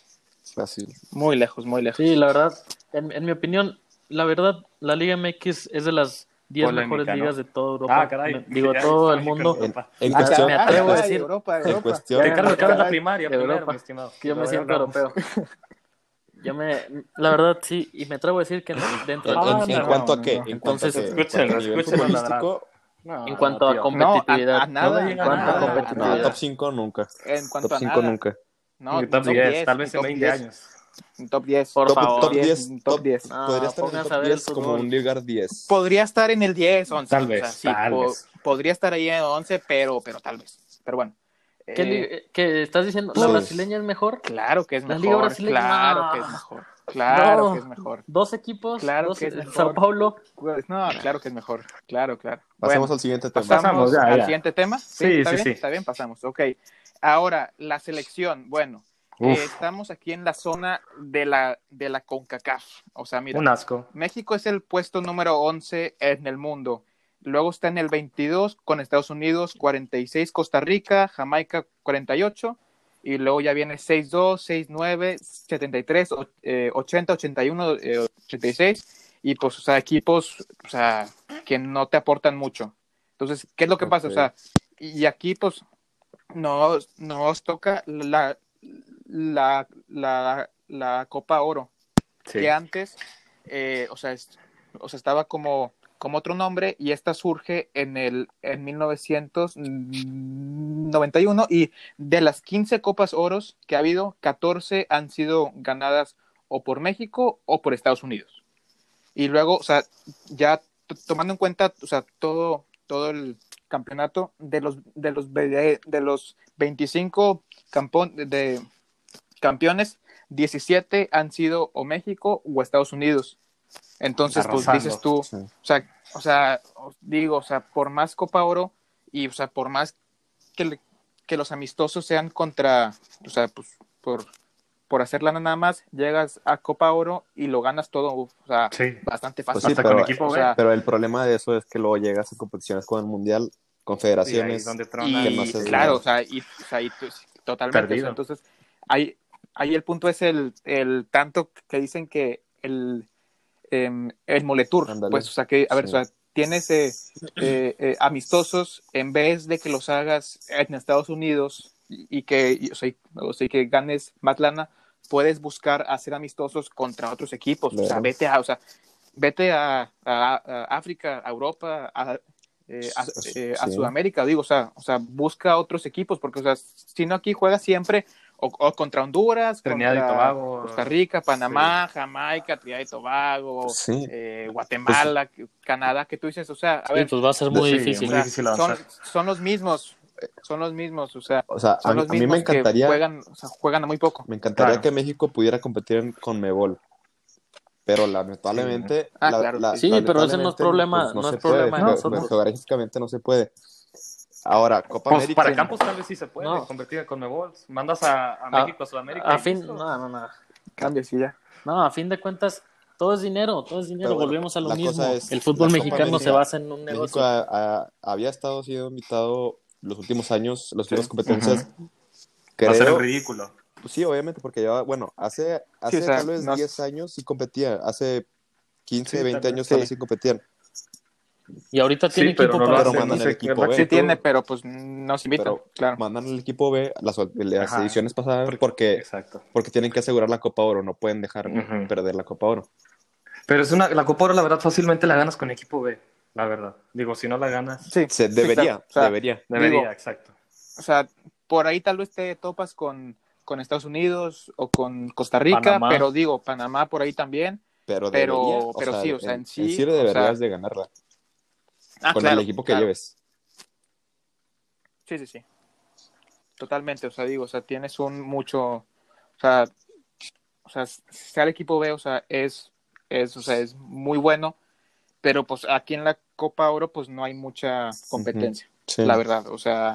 [SPEAKER 4] Así.
[SPEAKER 1] muy lejos, muy lejos.
[SPEAKER 3] Sí, la verdad, en, en mi opinión, la verdad, la Liga MX es de las 10
[SPEAKER 2] Polémica,
[SPEAKER 3] mejores
[SPEAKER 2] ¿no?
[SPEAKER 3] ligas de toda Europa.
[SPEAKER 2] Ah, caray.
[SPEAKER 3] Me- Digo,
[SPEAKER 2] Ya
[SPEAKER 3] todo el mundo.
[SPEAKER 2] En.
[SPEAKER 4] En
[SPEAKER 1] Ah,
[SPEAKER 4] cuestión,
[SPEAKER 3] me atrevo a
[SPEAKER 1] caray,
[SPEAKER 3] decir-
[SPEAKER 1] Europa,
[SPEAKER 4] en
[SPEAKER 1] Europa.
[SPEAKER 4] cuestión,
[SPEAKER 2] Ricardo, acabas la primaria
[SPEAKER 3] De
[SPEAKER 2] primero,
[SPEAKER 3] Europa.
[SPEAKER 2] mi estimado.
[SPEAKER 3] que yo me siento europeo. yo me, la verdad sí, y me atrevo a decir que dentro
[SPEAKER 4] ¿En,
[SPEAKER 3] de
[SPEAKER 4] en-
[SPEAKER 3] todo,
[SPEAKER 4] en
[SPEAKER 1] no,
[SPEAKER 4] cuanto
[SPEAKER 1] no,
[SPEAKER 4] a qué?
[SPEAKER 1] no.
[SPEAKER 4] En cuanto a
[SPEAKER 3] Entonces,
[SPEAKER 4] qué? a
[SPEAKER 2] No,
[SPEAKER 3] en cuanto a competitividad,
[SPEAKER 1] No, a- a nada,
[SPEAKER 3] en
[SPEAKER 1] en
[SPEAKER 3] cuanto a
[SPEAKER 4] no,
[SPEAKER 3] competitividad.
[SPEAKER 4] top 5 nunca.
[SPEAKER 1] En cuanto
[SPEAKER 4] Top
[SPEAKER 1] a
[SPEAKER 4] 5
[SPEAKER 1] nada.
[SPEAKER 4] nunca.
[SPEAKER 1] No,
[SPEAKER 2] top 10, tal vez en
[SPEAKER 1] top
[SPEAKER 2] 20
[SPEAKER 1] 10,
[SPEAKER 2] años.
[SPEAKER 1] Top 10.
[SPEAKER 3] Por
[SPEAKER 4] top,
[SPEAKER 3] favor.
[SPEAKER 4] top
[SPEAKER 1] 10,
[SPEAKER 4] 10.
[SPEAKER 1] top
[SPEAKER 4] top
[SPEAKER 1] 10.
[SPEAKER 3] No,
[SPEAKER 4] podría estar en el
[SPEAKER 3] pónganse a
[SPEAKER 4] top
[SPEAKER 3] ver el
[SPEAKER 4] 10 como un lugar 10.
[SPEAKER 1] Podría estar en el 10, 11.
[SPEAKER 2] Tal
[SPEAKER 1] o sea,
[SPEAKER 2] vez,
[SPEAKER 1] sí,
[SPEAKER 2] tal
[SPEAKER 1] po-
[SPEAKER 2] vez.
[SPEAKER 1] Podría estar ahí en 11, pero, pero tal vez. Pero bueno.
[SPEAKER 3] ¿Qué,
[SPEAKER 1] Eh,
[SPEAKER 3] qué estás diciendo? ¿La
[SPEAKER 4] Sí.
[SPEAKER 3] brasileña es mejor?
[SPEAKER 1] Claro que es
[SPEAKER 3] La
[SPEAKER 1] mejor.
[SPEAKER 3] Liga Brasileña,
[SPEAKER 1] Claro que es mejor. Claro
[SPEAKER 3] No.
[SPEAKER 1] que es mejor.
[SPEAKER 3] Dos equipos,
[SPEAKER 1] Claro
[SPEAKER 3] dos-
[SPEAKER 1] que es mejor.
[SPEAKER 3] Sao Paulo.
[SPEAKER 1] Pues, No, claro que es mejor. Claro, claro.
[SPEAKER 4] Pasemos
[SPEAKER 1] Bueno,
[SPEAKER 4] al siguiente tema.
[SPEAKER 1] pasamos
[SPEAKER 2] Pasamos, ya,
[SPEAKER 1] al siguiente tema.
[SPEAKER 2] Sí,
[SPEAKER 1] ¿Está
[SPEAKER 2] sí,
[SPEAKER 1] bien?
[SPEAKER 2] sí.
[SPEAKER 1] Está bien, pasamos. Ok. Ahora, la selección. Bueno, eh, estamos aquí en la zona de la, de la CONCACAF. O sea, mira,
[SPEAKER 2] Un asco.
[SPEAKER 1] México es el puesto número 11 en el mundo. Luego está en el 22 con Estados Unidos, 46 Costa Rica, Jamaica 48 y luego ya viene 6-2, 6-9, 73, o- eh, 80, 81, eh, 86 y pues, o sea, equipos, o sea, que no te aportan mucho. Entonces, ¿qué es lo que pasa? O sea, y aquí pues nos, nos toca la, la, la, la Copa Oro
[SPEAKER 2] Sí.
[SPEAKER 1] que antes, eh, o, sea, es- o sea, estaba como, como otro nombre y esta surge en, el, en 1991 y de las 15 Copas Oros que ha habido, 14 han sido ganadas o por México o por Estados Unidos. Y luego, o sea, ya tomando en cuenta, o sea, todo, todo el campeonato de los, de los, de los 25 campon- de campeones, 17 han sido o México o Estados Unidos. Entonces, pues dices tú,
[SPEAKER 4] Sí.
[SPEAKER 1] o sea, o sea, os digo, o sea, por más Copa Oro y, o sea, por más que, le- que los amistosos sean contra, o sea, pues por, por hacerla nada más, llegas a Copa Oro y lo ganas todo, o sea,
[SPEAKER 2] Sí.
[SPEAKER 1] bastante
[SPEAKER 4] Pues
[SPEAKER 1] fácil.
[SPEAKER 4] sí,
[SPEAKER 2] Hasta
[SPEAKER 4] pero,
[SPEAKER 2] con equipo
[SPEAKER 1] o
[SPEAKER 2] B.
[SPEAKER 1] sea,
[SPEAKER 4] pero el problema de eso es que luego llegas a competiciones como el Mundial,
[SPEAKER 2] Y ahí
[SPEAKER 4] confederaciones.
[SPEAKER 2] es donde
[SPEAKER 1] y
[SPEAKER 4] no haces
[SPEAKER 1] claro, o sea, y, o sea, y tú- totalmente. o sea, entonces, ahí, ahí el punto es el, el tanto que dicen que el, em, el Moletour,
[SPEAKER 4] Ándale.
[SPEAKER 1] pues, o sea, que, a ver,
[SPEAKER 4] Sí.
[SPEAKER 1] o sea, tienes eh, eh, eh, amistosos en vez de que los hagas en Estados Unidos y, y que, o, sea, o sea, que ganes más lana, puedes buscar hacer amistosos contra otros equipos. O sea, vete a, o sea, vete a, a- a África, a Europa, a, eh, a- eh, a
[SPEAKER 4] Sí.
[SPEAKER 1] Sudamérica, digo, o sea, o sea, busca otros equipos, porque, o sea, si no aquí juegas siempre o, o contra Honduras,
[SPEAKER 2] Trinidad y Tobago.
[SPEAKER 1] Costa Rica, Panamá, Jamaica, Trinidad y Tobago,
[SPEAKER 4] Sí.
[SPEAKER 1] eh, Guatemala, Canadá, que tú dices, o sea, a
[SPEAKER 3] Sí,
[SPEAKER 1] ver,
[SPEAKER 3] pues va a ser muy
[SPEAKER 2] Sí,
[SPEAKER 3] difícil.
[SPEAKER 1] o
[SPEAKER 2] muy
[SPEAKER 1] sea,
[SPEAKER 2] difícil
[SPEAKER 1] son, son los mismos, son los mismos, o sea,
[SPEAKER 4] O sea, a,
[SPEAKER 1] son
[SPEAKER 4] mí-
[SPEAKER 1] los
[SPEAKER 4] a mí
[SPEAKER 1] mismos
[SPEAKER 4] me encantaría,
[SPEAKER 1] que juegan, o sea, juegan a muy poco.
[SPEAKER 4] me encantaría
[SPEAKER 2] Claro.
[SPEAKER 4] que México pudiera competir en- con Mebol. Pero lamentablemente.
[SPEAKER 1] Ah,
[SPEAKER 4] la-
[SPEAKER 1] claro.
[SPEAKER 4] la-
[SPEAKER 3] Sí, pero ese no es
[SPEAKER 4] lamentablemente,
[SPEAKER 3] problema-
[SPEAKER 4] pues, no,
[SPEAKER 3] es problema
[SPEAKER 4] puede.
[SPEAKER 3] nosotros.
[SPEAKER 4] Geográficamente no se puede. Ahora, Copa
[SPEAKER 2] Pues
[SPEAKER 4] América.
[SPEAKER 2] para Campos tal vez sí se puede
[SPEAKER 3] No.
[SPEAKER 2] convertir con Mebol. Mandas a, a
[SPEAKER 3] A-
[SPEAKER 2] México, a Sudamérica.
[SPEAKER 3] A
[SPEAKER 2] y
[SPEAKER 3] fin, no, no, no.
[SPEAKER 1] Cambia, sí, ya.
[SPEAKER 3] No, a fin de cuentas, todo es dinero, todo es dinero.
[SPEAKER 4] Pero bueno,
[SPEAKER 3] Volvemos a lo mismo.
[SPEAKER 4] es,
[SPEAKER 3] el fútbol mexicano
[SPEAKER 4] América,
[SPEAKER 3] se basa en un
[SPEAKER 4] México
[SPEAKER 3] negocio.
[SPEAKER 4] ha- ha- había estado siendo invitado los últimos años, las últimas competencias.
[SPEAKER 2] Va a ser
[SPEAKER 4] Creo,
[SPEAKER 2] ridículo.
[SPEAKER 4] pues sí, obviamente, porque lleva, bueno, hace, hace
[SPEAKER 1] o sea,
[SPEAKER 4] tal vez
[SPEAKER 1] no-
[SPEAKER 4] 10 años sí competía, hace 15,
[SPEAKER 2] Sí,
[SPEAKER 4] 20
[SPEAKER 2] tal vez,
[SPEAKER 4] años tal vez
[SPEAKER 1] sí.
[SPEAKER 4] sí competían.
[SPEAKER 3] Y ahorita
[SPEAKER 2] Sí,
[SPEAKER 3] tiene
[SPEAKER 2] pero
[SPEAKER 3] equipo
[SPEAKER 2] no lo
[SPEAKER 3] para
[SPEAKER 4] pero mandan el equipo
[SPEAKER 2] ¿verdad
[SPEAKER 4] B.
[SPEAKER 1] Sí tiene, pero pues no se invitan,
[SPEAKER 4] Pero
[SPEAKER 1] claro.
[SPEAKER 4] mandan el equipo B las, las
[SPEAKER 2] Ajá.
[SPEAKER 4] ediciones pasadas
[SPEAKER 2] Porque-
[SPEAKER 4] porque,
[SPEAKER 2] Exacto.
[SPEAKER 4] porque tienen que asegurar la Copa Oro, no pueden dejar perder la Copa Oro.
[SPEAKER 2] Pero es una, la Copa Oro, la verdad, fácilmente la ganas con equipo B. La verdad. Digo, si no la ganas,
[SPEAKER 1] Sí,
[SPEAKER 4] Se, debería.
[SPEAKER 1] O sea,
[SPEAKER 4] debería.
[SPEAKER 2] debería,
[SPEAKER 1] Digo-
[SPEAKER 2] exacto.
[SPEAKER 1] O sea, por ahí tal vez te topas con, con Estados Unidos o con Costa Rica,
[SPEAKER 3] Panamá.
[SPEAKER 1] pero digo, Panamá por ahí también.
[SPEAKER 4] Pero,
[SPEAKER 1] Pero-
[SPEAKER 4] debería, o
[SPEAKER 1] pero
[SPEAKER 4] sea,
[SPEAKER 1] sí, o sea, en sí,
[SPEAKER 4] sí
[SPEAKER 1] o
[SPEAKER 4] deberías
[SPEAKER 1] sea-
[SPEAKER 4] de ganarla
[SPEAKER 1] Ah,
[SPEAKER 4] con
[SPEAKER 1] claro,
[SPEAKER 4] el equipo que
[SPEAKER 1] claro.
[SPEAKER 4] lleves.
[SPEAKER 1] Sí, sí, sí. Totalmente, o sea, digo, o sea, tienes un mucho, o sea, o sea, sea el equipo B, o sea, es, es, o sea, es muy bueno, pero pues aquí en la Copa Oro pues no hay mucha competencia,
[SPEAKER 4] Sí.
[SPEAKER 1] la verdad, o sea,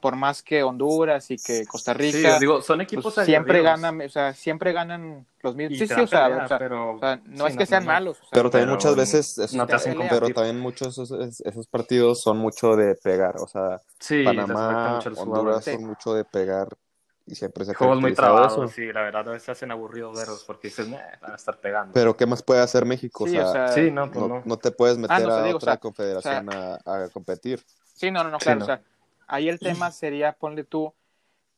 [SPEAKER 1] por más que Honduras y que Costa
[SPEAKER 2] Sí,
[SPEAKER 1] Rica,
[SPEAKER 2] digo, son
[SPEAKER 1] pues,
[SPEAKER 2] equipos
[SPEAKER 1] siempre ganan, o sea, siempre ganan los mismos.
[SPEAKER 2] Y
[SPEAKER 1] Sí, sí, o sea,
[SPEAKER 2] pelea,
[SPEAKER 1] o sea,
[SPEAKER 2] pero
[SPEAKER 1] o sea, no
[SPEAKER 2] sí,
[SPEAKER 1] es que sean
[SPEAKER 2] no.
[SPEAKER 1] malos, o sea,
[SPEAKER 4] Pero también
[SPEAKER 2] pero
[SPEAKER 4] muchas veces esos,
[SPEAKER 2] no te hacen
[SPEAKER 1] pelea.
[SPEAKER 4] pero también muchos esos, esos partidos son mucho de pegar, o sea, Panamá,
[SPEAKER 2] mucho
[SPEAKER 4] Honduras son mucho de pegar y siempre se
[SPEAKER 2] Juegos muy trabados,
[SPEAKER 4] eso.
[SPEAKER 2] sí, la verdad a veces hacen aburridos verlos porque dices, "Nah, van a estar pegando.
[SPEAKER 4] Pero ¿qué más puede hacer México?
[SPEAKER 1] Sí,
[SPEAKER 4] o sea,
[SPEAKER 1] o sea,
[SPEAKER 2] sí, no, pues
[SPEAKER 4] no,
[SPEAKER 2] no.
[SPEAKER 4] no te puedes meter
[SPEAKER 1] Ah, no,
[SPEAKER 4] a
[SPEAKER 1] digo,
[SPEAKER 4] otra
[SPEAKER 1] o sea,
[SPEAKER 4] confederación a, a competir.
[SPEAKER 1] Sí, no, no, no,
[SPEAKER 2] Sí,
[SPEAKER 1] claro.
[SPEAKER 2] no.
[SPEAKER 1] O sea, ahí el tema sería, ponle tú,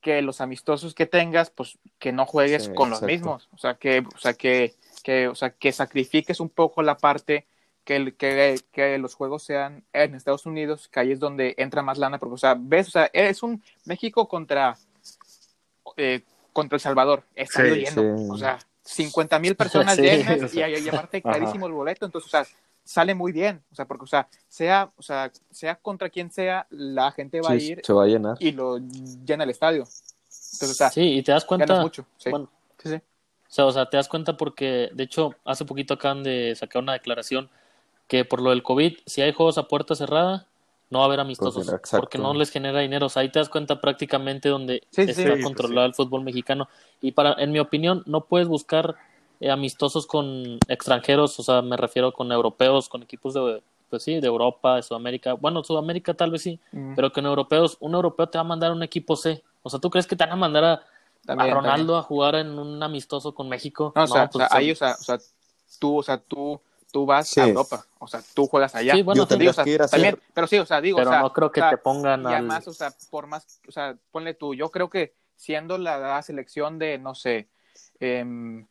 [SPEAKER 1] que los amistosos que tengas, pues que no juegues
[SPEAKER 4] Sí,
[SPEAKER 1] con los
[SPEAKER 4] exacto.
[SPEAKER 1] mismos. O sea, que, o sea, que, que, o sea, que sacrifiques un poco la parte que, el- que, que los juegos sean en Estados Unidos, que ahí es donde entra más lana, porque, o sea, ves, o sea, es un México contra, eh, contra El Salvador, estadio
[SPEAKER 2] Sí,
[SPEAKER 1] o sea, 50 mil personas
[SPEAKER 3] Sí,
[SPEAKER 1] llenas
[SPEAKER 2] o sea,
[SPEAKER 1] y, y aparte
[SPEAKER 2] ajá.
[SPEAKER 1] carísimo el boleto, entonces, o sea, sale muy bien, o sea, porque, o sea, sea, o sea, sea contra quien sea, la gente va a ir
[SPEAKER 4] se va a llenar.
[SPEAKER 1] y lo llena el estadio. Entonces, o sea,
[SPEAKER 3] Sí, y te das cuenta.
[SPEAKER 1] mucho. Sí.
[SPEAKER 3] Bueno,
[SPEAKER 1] sí, sí.
[SPEAKER 3] O sea, o sea, te das cuenta porque, de hecho, hace poquito acaban de sacar una declaración que por lo del COVID, si hay juegos a puerta cerrada, no va a haber amistosos,
[SPEAKER 4] Pues,
[SPEAKER 3] porque no les genera dinero. O sea, ahí te das cuenta prácticamente donde
[SPEAKER 1] Sí,
[SPEAKER 3] está
[SPEAKER 1] sí,
[SPEAKER 3] controlado el fútbol mexicano. Y para, en mi opinión, no puedes buscar eh, amistosos con extranjeros, o sea, me refiero con europeos, con equipos de, pues sí, de Europa, de Sudamérica. Bueno, Sudamérica tal vez sí,
[SPEAKER 1] Mm,
[SPEAKER 3] pero con europeos, un europeo te va a mandar un equipo C. O sea, ¿tú crees que te van a mandar a,
[SPEAKER 1] también,
[SPEAKER 3] a Ronaldo
[SPEAKER 1] también.
[SPEAKER 3] a jugar en un amistoso con México?
[SPEAKER 1] No, o sea,
[SPEAKER 3] pues,
[SPEAKER 1] o sea, ahí, o sea, o sea, tú, o sea, tú, tú vas
[SPEAKER 4] Sí.
[SPEAKER 1] a Europa, o sea, tú juegas allá.
[SPEAKER 3] Sí, bueno,
[SPEAKER 4] Yo
[SPEAKER 3] sí.
[SPEAKER 4] tendría
[SPEAKER 1] o sea,
[SPEAKER 4] que ir a hacer-
[SPEAKER 1] también, pero sí, o sea, digo,
[SPEAKER 3] pero
[SPEAKER 1] o sea,
[SPEAKER 3] no creo que
[SPEAKER 1] o sea,
[SPEAKER 3] te pongan
[SPEAKER 1] y
[SPEAKER 3] al...
[SPEAKER 1] además, o sea, por más, o sea, ponle tú, yo creo que siendo la, la selección de, no sé, em,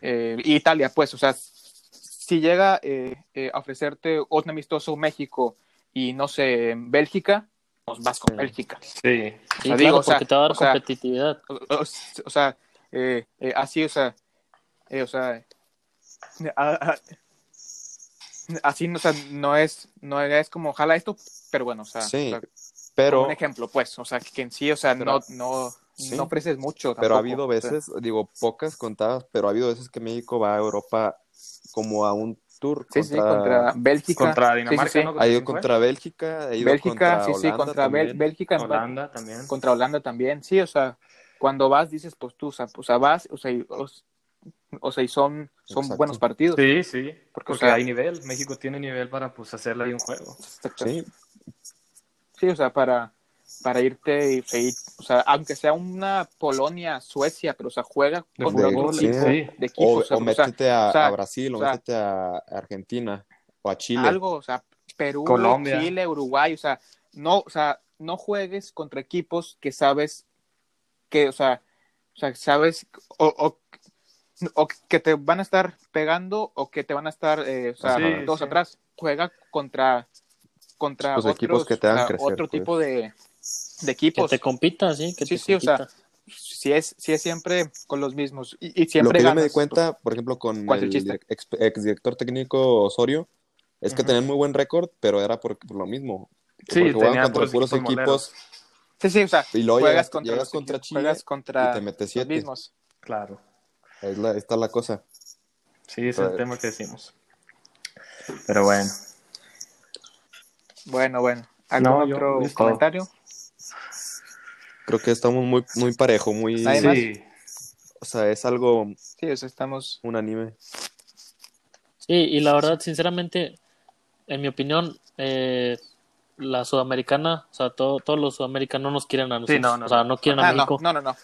[SPEAKER 1] eh, Italia, pues, o sea, si llega eh, eh, a ofrecerte un amistoso México y, no sé, Bélgica, pues vas con
[SPEAKER 4] Sí.
[SPEAKER 1] Bélgica.
[SPEAKER 2] Sí.
[SPEAKER 3] Sí,
[SPEAKER 1] o sea,
[SPEAKER 3] claro,
[SPEAKER 1] digo, o sea,
[SPEAKER 3] porque te va a dar competitividad.
[SPEAKER 1] o, o- o sea, eh, eh, así, o sea, eh, o sea, a- a- así, o sea, no es, no es como jala esto, pero bueno, o sea,
[SPEAKER 4] Sí,
[SPEAKER 1] o sea,
[SPEAKER 4] Pero,
[SPEAKER 1] como un ejemplo, pues, o sea, que en sí, o sea,
[SPEAKER 4] Pero-
[SPEAKER 1] no, no,
[SPEAKER 4] Sí.
[SPEAKER 1] no ofreces mucho.
[SPEAKER 4] pero ha
[SPEAKER 1] tampoco,
[SPEAKER 4] habido
[SPEAKER 1] o sea,
[SPEAKER 4] veces, digo, pocas contadas, pero ha habido veces que México va a Europa como a un tour
[SPEAKER 1] sí, sí,
[SPEAKER 4] contra,
[SPEAKER 1] contra Bélgica.
[SPEAKER 2] Contra
[SPEAKER 1] sí,
[SPEAKER 2] Dinamarca,
[SPEAKER 1] sí, sí.
[SPEAKER 2] ¿no?
[SPEAKER 4] ha ido contra Bélgica, ha ido
[SPEAKER 1] Bélgica,
[SPEAKER 4] contra
[SPEAKER 1] sí, sí,
[SPEAKER 4] Holanda
[SPEAKER 1] contra Bel-
[SPEAKER 4] también.
[SPEAKER 1] Bélgica,
[SPEAKER 2] Holanda también.
[SPEAKER 1] contra Holanda también, sí, o sea, cuando vas dices, pues tú, o sea, o sea, vas, o sea, y, o, sea, y son, son
[SPEAKER 4] Exacto.
[SPEAKER 1] buenos partidos.
[SPEAKER 2] Sí, sí.
[SPEAKER 1] Porque,
[SPEAKER 2] Porque,
[SPEAKER 1] o sea-
[SPEAKER 2] hay nivel. México tiene nivel para pues hacerle ahí un juego.
[SPEAKER 4] Sí,
[SPEAKER 1] Sí, o sea, para, para irte y seguir, o sea, aunque sea una Polonia, Suecia, pero o sea, juega
[SPEAKER 2] De
[SPEAKER 4] sí.
[SPEAKER 1] tipo
[SPEAKER 2] Sí.
[SPEAKER 1] de
[SPEAKER 4] o,
[SPEAKER 1] equipos, o sea,
[SPEAKER 4] o
[SPEAKER 1] sea,
[SPEAKER 4] métete a,
[SPEAKER 1] o sea,
[SPEAKER 4] a Brasil, o,
[SPEAKER 1] o sea,
[SPEAKER 4] métete a Argentina, o a Chile.
[SPEAKER 1] algo, o sea, Perú,
[SPEAKER 2] Colombia.
[SPEAKER 1] Chile, Uruguay, o sea, no, o sea, no juegues contra equipos que sabes que, o sea, o sea, sabes o, o, o que te van a estar pegando o que te van a estar, eh, o sea,
[SPEAKER 2] Sí,
[SPEAKER 1] todos
[SPEAKER 2] sí.
[SPEAKER 1] atrás. Juega contra contra
[SPEAKER 4] Pues,
[SPEAKER 1] otros,
[SPEAKER 4] equipos que te
[SPEAKER 1] sea,
[SPEAKER 4] crecer,
[SPEAKER 1] otro
[SPEAKER 4] pues.
[SPEAKER 1] tipo de, de
[SPEAKER 3] Que
[SPEAKER 1] equipos.
[SPEAKER 3] te compita, sí, que
[SPEAKER 1] Sí,
[SPEAKER 3] te
[SPEAKER 1] sí, o sea, si es, si es siempre con los mismos y, y
[SPEAKER 4] Lo
[SPEAKER 1] siempre
[SPEAKER 4] que yo
[SPEAKER 1] ganas,
[SPEAKER 4] me di cuenta, por ejemplo, con
[SPEAKER 1] ¿Cuál es el
[SPEAKER 4] el
[SPEAKER 1] chiste?
[SPEAKER 4] ex, exdirector técnico Osorio, es que
[SPEAKER 2] Ujú.
[SPEAKER 4] tenían muy buen récord, pero era por, por lo mismo.
[SPEAKER 2] Sí,
[SPEAKER 4] porque jugaban contra
[SPEAKER 2] puros
[SPEAKER 4] puros
[SPEAKER 2] equipos
[SPEAKER 4] equipos,
[SPEAKER 1] pues, sí, sí, o sea,
[SPEAKER 4] y luego
[SPEAKER 1] juegas
[SPEAKER 4] llegas,
[SPEAKER 1] contra,
[SPEAKER 4] llegas
[SPEAKER 1] los
[SPEAKER 4] contra Chile
[SPEAKER 1] juegas contra
[SPEAKER 4] y te metes
[SPEAKER 1] los mismos.
[SPEAKER 2] Claro.
[SPEAKER 4] Es la, ahí está la cosa.
[SPEAKER 2] Sí, es el
[SPEAKER 4] Pero-
[SPEAKER 2] tema que decimos. Pero bueno.
[SPEAKER 1] Bueno, bueno. ¿Algún
[SPEAKER 2] No,
[SPEAKER 1] otro comentario?
[SPEAKER 4] Creo que estamos muy, muy parejo, muy...
[SPEAKER 2] Sí.
[SPEAKER 4] O sea, es algo
[SPEAKER 1] Sí, o sea, estamos.
[SPEAKER 4] unánime.
[SPEAKER 3] Sí, y la verdad, sinceramente, en mi opinión, eh, la sudamericana, o sea, todo- todos los sudamericanos no nos quieren a nosotros.
[SPEAKER 2] no, no,
[SPEAKER 3] o sea,
[SPEAKER 2] no.
[SPEAKER 3] quieren a
[SPEAKER 1] Ah, no,
[SPEAKER 3] México
[SPEAKER 1] no, no, no.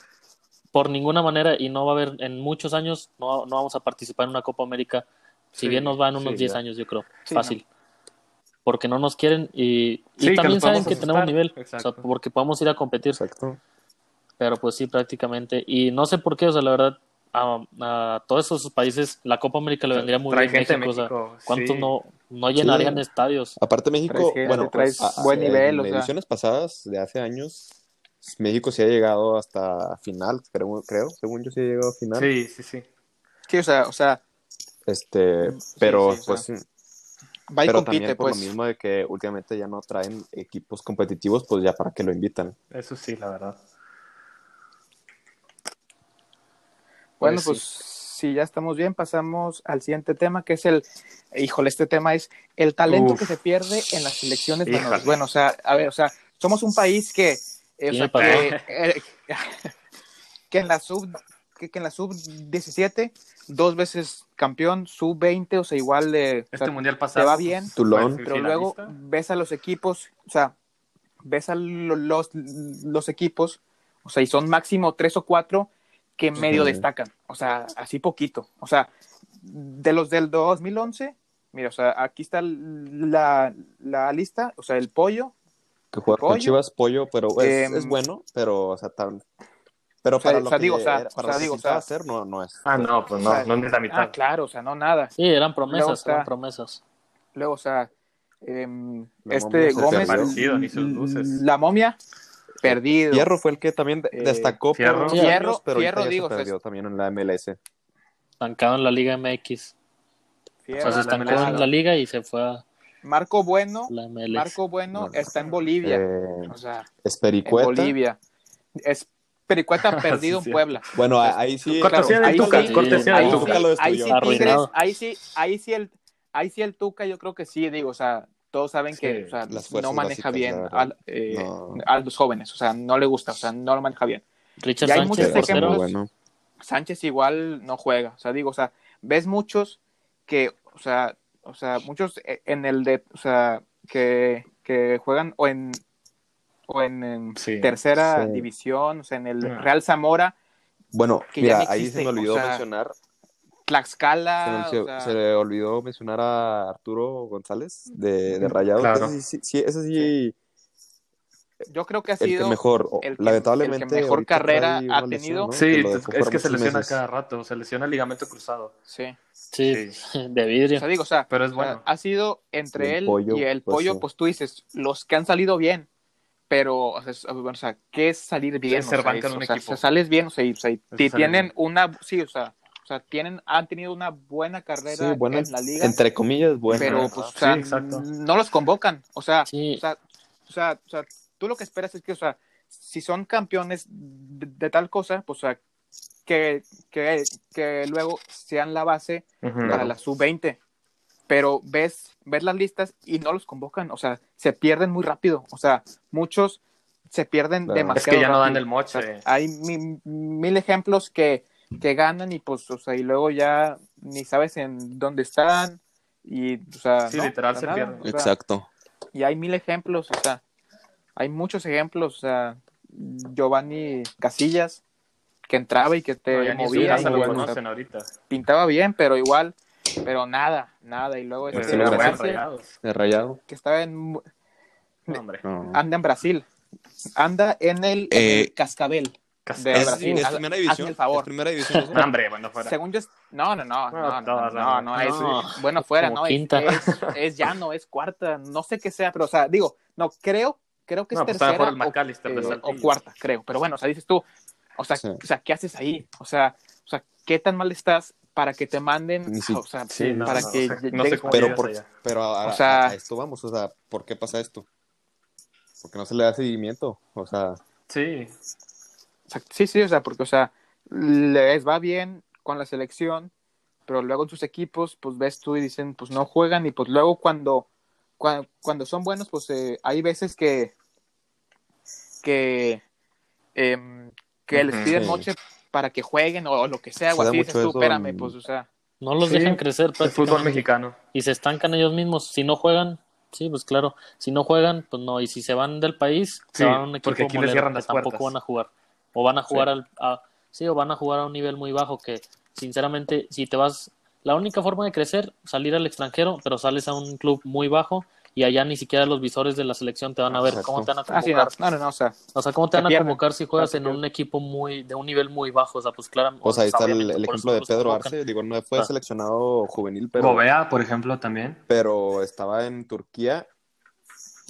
[SPEAKER 3] Por ninguna manera y no va a haber en muchos años, no, no vamos a participar en una Copa América. Si
[SPEAKER 2] Sí,
[SPEAKER 3] bien nos va en unos
[SPEAKER 2] sí,
[SPEAKER 3] 10
[SPEAKER 2] ya.
[SPEAKER 3] años, yo creo.
[SPEAKER 1] Sí,
[SPEAKER 3] Fácil. Porque no nos quieren y, y
[SPEAKER 2] Sí, que
[SPEAKER 3] también saben que tenemos
[SPEAKER 2] asustar.
[SPEAKER 3] nivel. O
[SPEAKER 2] Exacto.
[SPEAKER 3] sea, porque podemos ir a competir.
[SPEAKER 4] Exacto.
[SPEAKER 3] Pero pues sí, prácticamente. Y no sé por qué, o sea, la verdad, a, a todos esos países la Copa América le vendría muy
[SPEAKER 2] Trae
[SPEAKER 3] bien
[SPEAKER 2] gente
[SPEAKER 3] México. o sea,
[SPEAKER 2] México,
[SPEAKER 3] ¿Cuántos
[SPEAKER 2] sí.
[SPEAKER 3] no, no llenarían
[SPEAKER 4] Sí.
[SPEAKER 3] estadios?
[SPEAKER 4] Aparte México,
[SPEAKER 1] Traes
[SPEAKER 4] bueno,
[SPEAKER 1] traes
[SPEAKER 4] a-
[SPEAKER 1] buen nivel,
[SPEAKER 4] en
[SPEAKER 1] o sea.
[SPEAKER 4] ediciones pasadas de hace años, México sí ha llegado hasta final, creo, creo según yo sí ha llegado a final.
[SPEAKER 2] Sí, sí, sí.
[SPEAKER 1] Sí, o sea, o sea,
[SPEAKER 4] Este, pero
[SPEAKER 1] sí, o
[SPEAKER 4] pues
[SPEAKER 1] va y
[SPEAKER 4] pero
[SPEAKER 1] compite,
[SPEAKER 4] también por
[SPEAKER 1] pues.
[SPEAKER 4] lo mismo de que últimamente ya no traen equipos competitivos, pues ya para qué lo invitan.
[SPEAKER 2] Eso sí, la verdad.
[SPEAKER 1] Bueno,
[SPEAKER 2] Pues
[SPEAKER 1] pues si ya estamos bien, pasamos al siguiente tema, que es el, híjole, este tema es el talento
[SPEAKER 2] Uf.
[SPEAKER 1] que se pierde en las menores. Bueno, o sea, a ver, o sea, somos un país que, o sea, que, eh, que en la sub, que, que en la sub 17, dos veces campeón, sub 20, o sea, igual de, o
[SPEAKER 2] Este
[SPEAKER 1] sea,
[SPEAKER 2] mundial pasado.
[SPEAKER 1] te va bien,
[SPEAKER 4] Tulón.
[SPEAKER 2] fue
[SPEAKER 1] pero luego ves a los equipos, o sea, ves a lo- los, los equipos, o sea, y son máximo tres o cuatro que medio destacan, o sea, así poquito, o sea, de los del 2011, mira, o sea, aquí está la, la lista, o sea, el pollo,
[SPEAKER 4] que juega con. Chivas, Pollo, pero es,
[SPEAKER 1] Em,
[SPEAKER 4] es bueno, pero, o sea, tan... Pero
[SPEAKER 1] O sea,
[SPEAKER 4] para
[SPEAKER 1] o
[SPEAKER 4] lo
[SPEAKER 1] sea,
[SPEAKER 4] que,
[SPEAKER 1] digo, o sea,
[SPEAKER 4] era-
[SPEAKER 1] o
[SPEAKER 4] para
[SPEAKER 1] sea,
[SPEAKER 4] lo que
[SPEAKER 1] digo, o sea,
[SPEAKER 4] hacer, no, no es.
[SPEAKER 2] Ah, no, pues no,
[SPEAKER 1] O sea,
[SPEAKER 2] no es la mitad.
[SPEAKER 1] Ah, claro, o sea, no nada.
[SPEAKER 3] Sí, eran
[SPEAKER 1] Luego
[SPEAKER 3] promesas,
[SPEAKER 1] está-
[SPEAKER 3] eran promesas.
[SPEAKER 1] Luego, o sea, em,
[SPEAKER 4] La
[SPEAKER 1] este Gómez.
[SPEAKER 2] Ni sus luces.
[SPEAKER 1] la momia, perdido.
[SPEAKER 4] Fierro fue el que también
[SPEAKER 1] Eh,
[SPEAKER 4] destacó
[SPEAKER 2] Fierro.
[SPEAKER 4] por
[SPEAKER 1] Fierro-
[SPEAKER 4] años, pero
[SPEAKER 1] Fierro, digo,
[SPEAKER 4] se
[SPEAKER 1] o sea,
[SPEAKER 4] perdió también en la MLS.
[SPEAKER 3] Estancado en la Liga MX. O
[SPEAKER 1] Fierro,
[SPEAKER 3] sea, se estancó en la Liga y se fue a
[SPEAKER 1] Marco Bueno. Marco Bueno
[SPEAKER 4] No.
[SPEAKER 1] está en Bolivia.
[SPEAKER 4] Eh,
[SPEAKER 1] o sea, en
[SPEAKER 4] Espericueta.
[SPEAKER 1] Bolivia. Es Pericueta perdido
[SPEAKER 2] Sí,
[SPEAKER 1] en Puebla.
[SPEAKER 4] Bueno, ahí sí.
[SPEAKER 2] Cortesía
[SPEAKER 1] Claro,
[SPEAKER 2] del
[SPEAKER 1] ahí
[SPEAKER 2] Tuca,
[SPEAKER 1] sí,
[SPEAKER 2] cortesía
[SPEAKER 3] ahí
[SPEAKER 2] del
[SPEAKER 3] sí,
[SPEAKER 2] Tuca.
[SPEAKER 1] sí,
[SPEAKER 4] lo
[SPEAKER 1] ahí sí Tigres,
[SPEAKER 3] Arruinado.
[SPEAKER 1] ahí sí, ahí sí el, ahí sí el Tuca yo creo que sí, digo, o sea, todos saben que
[SPEAKER 2] Sí,
[SPEAKER 1] o sea,
[SPEAKER 4] las fuerzas
[SPEAKER 1] no maneja
[SPEAKER 4] básicas,
[SPEAKER 1] bien al- eh,
[SPEAKER 4] No.
[SPEAKER 1] a los jóvenes, o sea, no le gusta, o sea, no lo maneja bien.
[SPEAKER 3] Richard
[SPEAKER 1] Y hay
[SPEAKER 3] Sánchez,
[SPEAKER 1] muchos ejemplos.
[SPEAKER 4] bueno.
[SPEAKER 1] Sánchez igual no juega, o sea, digo, o sea, ves muchos que, o sea, o sea, muchos eh, en el de, o sea, que, que juegan o en o en, en
[SPEAKER 2] Sí,
[SPEAKER 1] tercera
[SPEAKER 4] sí.
[SPEAKER 1] división, o sea, en el
[SPEAKER 2] Ah.
[SPEAKER 1] Real Zamora,
[SPEAKER 4] Bueno, mira, ahí se me olvidó
[SPEAKER 1] o sea,
[SPEAKER 4] mencionar,
[SPEAKER 1] Tlaxcala,
[SPEAKER 4] se, me,
[SPEAKER 1] o sea,
[SPEAKER 4] se le olvidó mencionar a Arturo González de, de Rayados.
[SPEAKER 2] Claro.
[SPEAKER 4] Ese sí, sí, ese sí,
[SPEAKER 1] yo creo que ha
[SPEAKER 4] el que
[SPEAKER 1] sido
[SPEAKER 4] mejor, o-
[SPEAKER 1] el que-
[SPEAKER 4] lamentablemente.
[SPEAKER 1] el que mejor carrera ha
[SPEAKER 4] una lesión,
[SPEAKER 1] tenido.
[SPEAKER 4] ¿no?
[SPEAKER 2] Sí,
[SPEAKER 4] lo
[SPEAKER 2] es que se lesiona
[SPEAKER 4] meses.
[SPEAKER 2] cada rato, se lesiona el ligamento cruzado.
[SPEAKER 1] sí.
[SPEAKER 3] Sí,
[SPEAKER 2] Sí.
[SPEAKER 3] de
[SPEAKER 1] O
[SPEAKER 3] vidrio.
[SPEAKER 1] sea, digo, o sea,
[SPEAKER 2] Pero es
[SPEAKER 1] o sea,
[SPEAKER 2] bueno.
[SPEAKER 1] ha sido entre
[SPEAKER 4] el
[SPEAKER 1] él
[SPEAKER 4] pollo,
[SPEAKER 1] y el
[SPEAKER 4] pues,
[SPEAKER 1] pollo,
[SPEAKER 4] sí.
[SPEAKER 1] pues tú dices, los que han salido bien, pero, o sea, es- o sea ¿qué es salir bien?
[SPEAKER 2] Ser
[SPEAKER 1] o sea,
[SPEAKER 2] banca en un
[SPEAKER 1] o sea,
[SPEAKER 2] equipo.
[SPEAKER 1] sales bien, o sea, y, o sea, y tienen
[SPEAKER 2] bien.
[SPEAKER 1] una, sí, o sea, o sea, tienen, han tenido una buena carrera
[SPEAKER 4] Sí, bueno,
[SPEAKER 1] en la liga,
[SPEAKER 4] entre comillas, bueno.
[SPEAKER 1] pero, pues, o
[SPEAKER 2] Sí,
[SPEAKER 1] sea,
[SPEAKER 2] exacto.
[SPEAKER 1] no los convocan, o sea,
[SPEAKER 3] Sí.
[SPEAKER 1] o sea, o sea, o sea, tú lo que esperas es que, o sea, si son campeones de, de tal cosa, pues, o sea, que, que, que luego sean la base para la sub-20. Pero ves, ves las listas y no los convocan, o sea, se pierden muy rápido, o sea, muchos se pierden demasiado.
[SPEAKER 2] Es que ya no dan el moche.
[SPEAKER 1] O sea, hay mi- mil ejemplos que, que ganan y pues, o sea, y luego ya ni sabes en dónde están y, o sea,
[SPEAKER 2] Sí,
[SPEAKER 1] no,
[SPEAKER 2] literal, se
[SPEAKER 1] nada,
[SPEAKER 2] pierden.
[SPEAKER 1] o sea,
[SPEAKER 4] Exacto.
[SPEAKER 1] y hay mil ejemplos, o sea, hay muchos ejemplos, o sea, Giovanni Casillas, que entraba y que te
[SPEAKER 2] No, su
[SPEAKER 1] movía, o sea,
[SPEAKER 2] ahorita.
[SPEAKER 1] pintaba bien, pero igual, pero nada, nada, y luego este,
[SPEAKER 4] sí. De rayado.
[SPEAKER 1] que estaba en,
[SPEAKER 2] No, hombre.
[SPEAKER 1] Anda en Brasil, anda en el, en
[SPEAKER 4] Eh,
[SPEAKER 1] el Cascabel,
[SPEAKER 2] Cascabel.
[SPEAKER 1] de
[SPEAKER 4] Es,
[SPEAKER 1] Brasil,
[SPEAKER 4] es primera
[SPEAKER 1] hazme
[SPEAKER 4] división.
[SPEAKER 1] el favor.
[SPEAKER 4] Es primera división.
[SPEAKER 2] No, hombre, bueno, fuera.
[SPEAKER 1] según yo, no, no, no, no, no, no, no, no, es,
[SPEAKER 3] no.
[SPEAKER 1] bueno, fuera,
[SPEAKER 3] Como
[SPEAKER 1] no, es, es ya no, es cuarta, no sé qué sea, pero, o sea, digo, no, creo, creo que es
[SPEAKER 2] No, pues está
[SPEAKER 1] tercera o- eh, o cuarta, creo, pero bueno, o sea, dices tú, o sea,
[SPEAKER 4] Sí.
[SPEAKER 1] o sea, ¿qué haces ahí? O sea, o sea, ¿qué tan mal estás para que te manden,
[SPEAKER 4] si-
[SPEAKER 1] o sea,
[SPEAKER 2] Sí, no,
[SPEAKER 1] para
[SPEAKER 2] no,
[SPEAKER 1] que
[SPEAKER 2] o sea, no
[SPEAKER 1] llegues
[SPEAKER 2] sé cómo
[SPEAKER 4] Pero, por, pero a,
[SPEAKER 1] O sea-
[SPEAKER 4] a- a esto vamos, o sea, ¿por qué pasa esto? Porque no se le da seguimiento, o sea,
[SPEAKER 2] Sí,
[SPEAKER 1] O sea, sí, sí, o sea, porque, o sea, les va bien con la selección, pero luego en sus equipos, pues ves tú y dicen, pues no juegan, y pues luego cuando, cuando, cuando son buenos, pues eh, hay veces que, que, em, que les piden
[SPEAKER 4] sí.
[SPEAKER 1] moche para que jueguen o, o lo que sea,
[SPEAKER 4] Se
[SPEAKER 1] o así dices tú, espérame,
[SPEAKER 4] en-
[SPEAKER 1] pues, o sea,
[SPEAKER 3] No los
[SPEAKER 2] Sí,
[SPEAKER 3] dejan crecer
[SPEAKER 2] el fútbol mexicano.
[SPEAKER 3] Y se estancan ellos mismos. Si no juegan, sí, pues claro. Si no juegan, pues no. Y si se van del país,
[SPEAKER 2] Sí,
[SPEAKER 3] se van a un equipo
[SPEAKER 2] porque aquí les
[SPEAKER 3] molero,
[SPEAKER 2] cierran
[SPEAKER 3] que
[SPEAKER 2] las
[SPEAKER 3] tampoco
[SPEAKER 2] puertas.
[SPEAKER 3] van a jugar. O van a jugar
[SPEAKER 2] Sí.
[SPEAKER 3] al... A, sí, o van a jugar a un nivel muy bajo que, sinceramente, si te vas... La única forma de crecer, salir al extranjero, pero sales a un club muy bajo y allá ni siquiera los visores de la selección te van a ver
[SPEAKER 4] Exacto.
[SPEAKER 3] cómo te van a
[SPEAKER 1] ah, sí, no,
[SPEAKER 3] convocar.
[SPEAKER 1] no, no, no, o sea,
[SPEAKER 3] O sea, ¿cómo te van a convocar si juegas en un equipo muy de un nivel muy bajo? O sea, pues claro.
[SPEAKER 4] o sea, ahí está el, ejemplo de Pedro. Arce, digo, no fue
[SPEAKER 3] Ah.
[SPEAKER 4] seleccionado juvenil, pero,
[SPEAKER 2] Gobea, por ejemplo, también.
[SPEAKER 4] pero estaba en Turquía,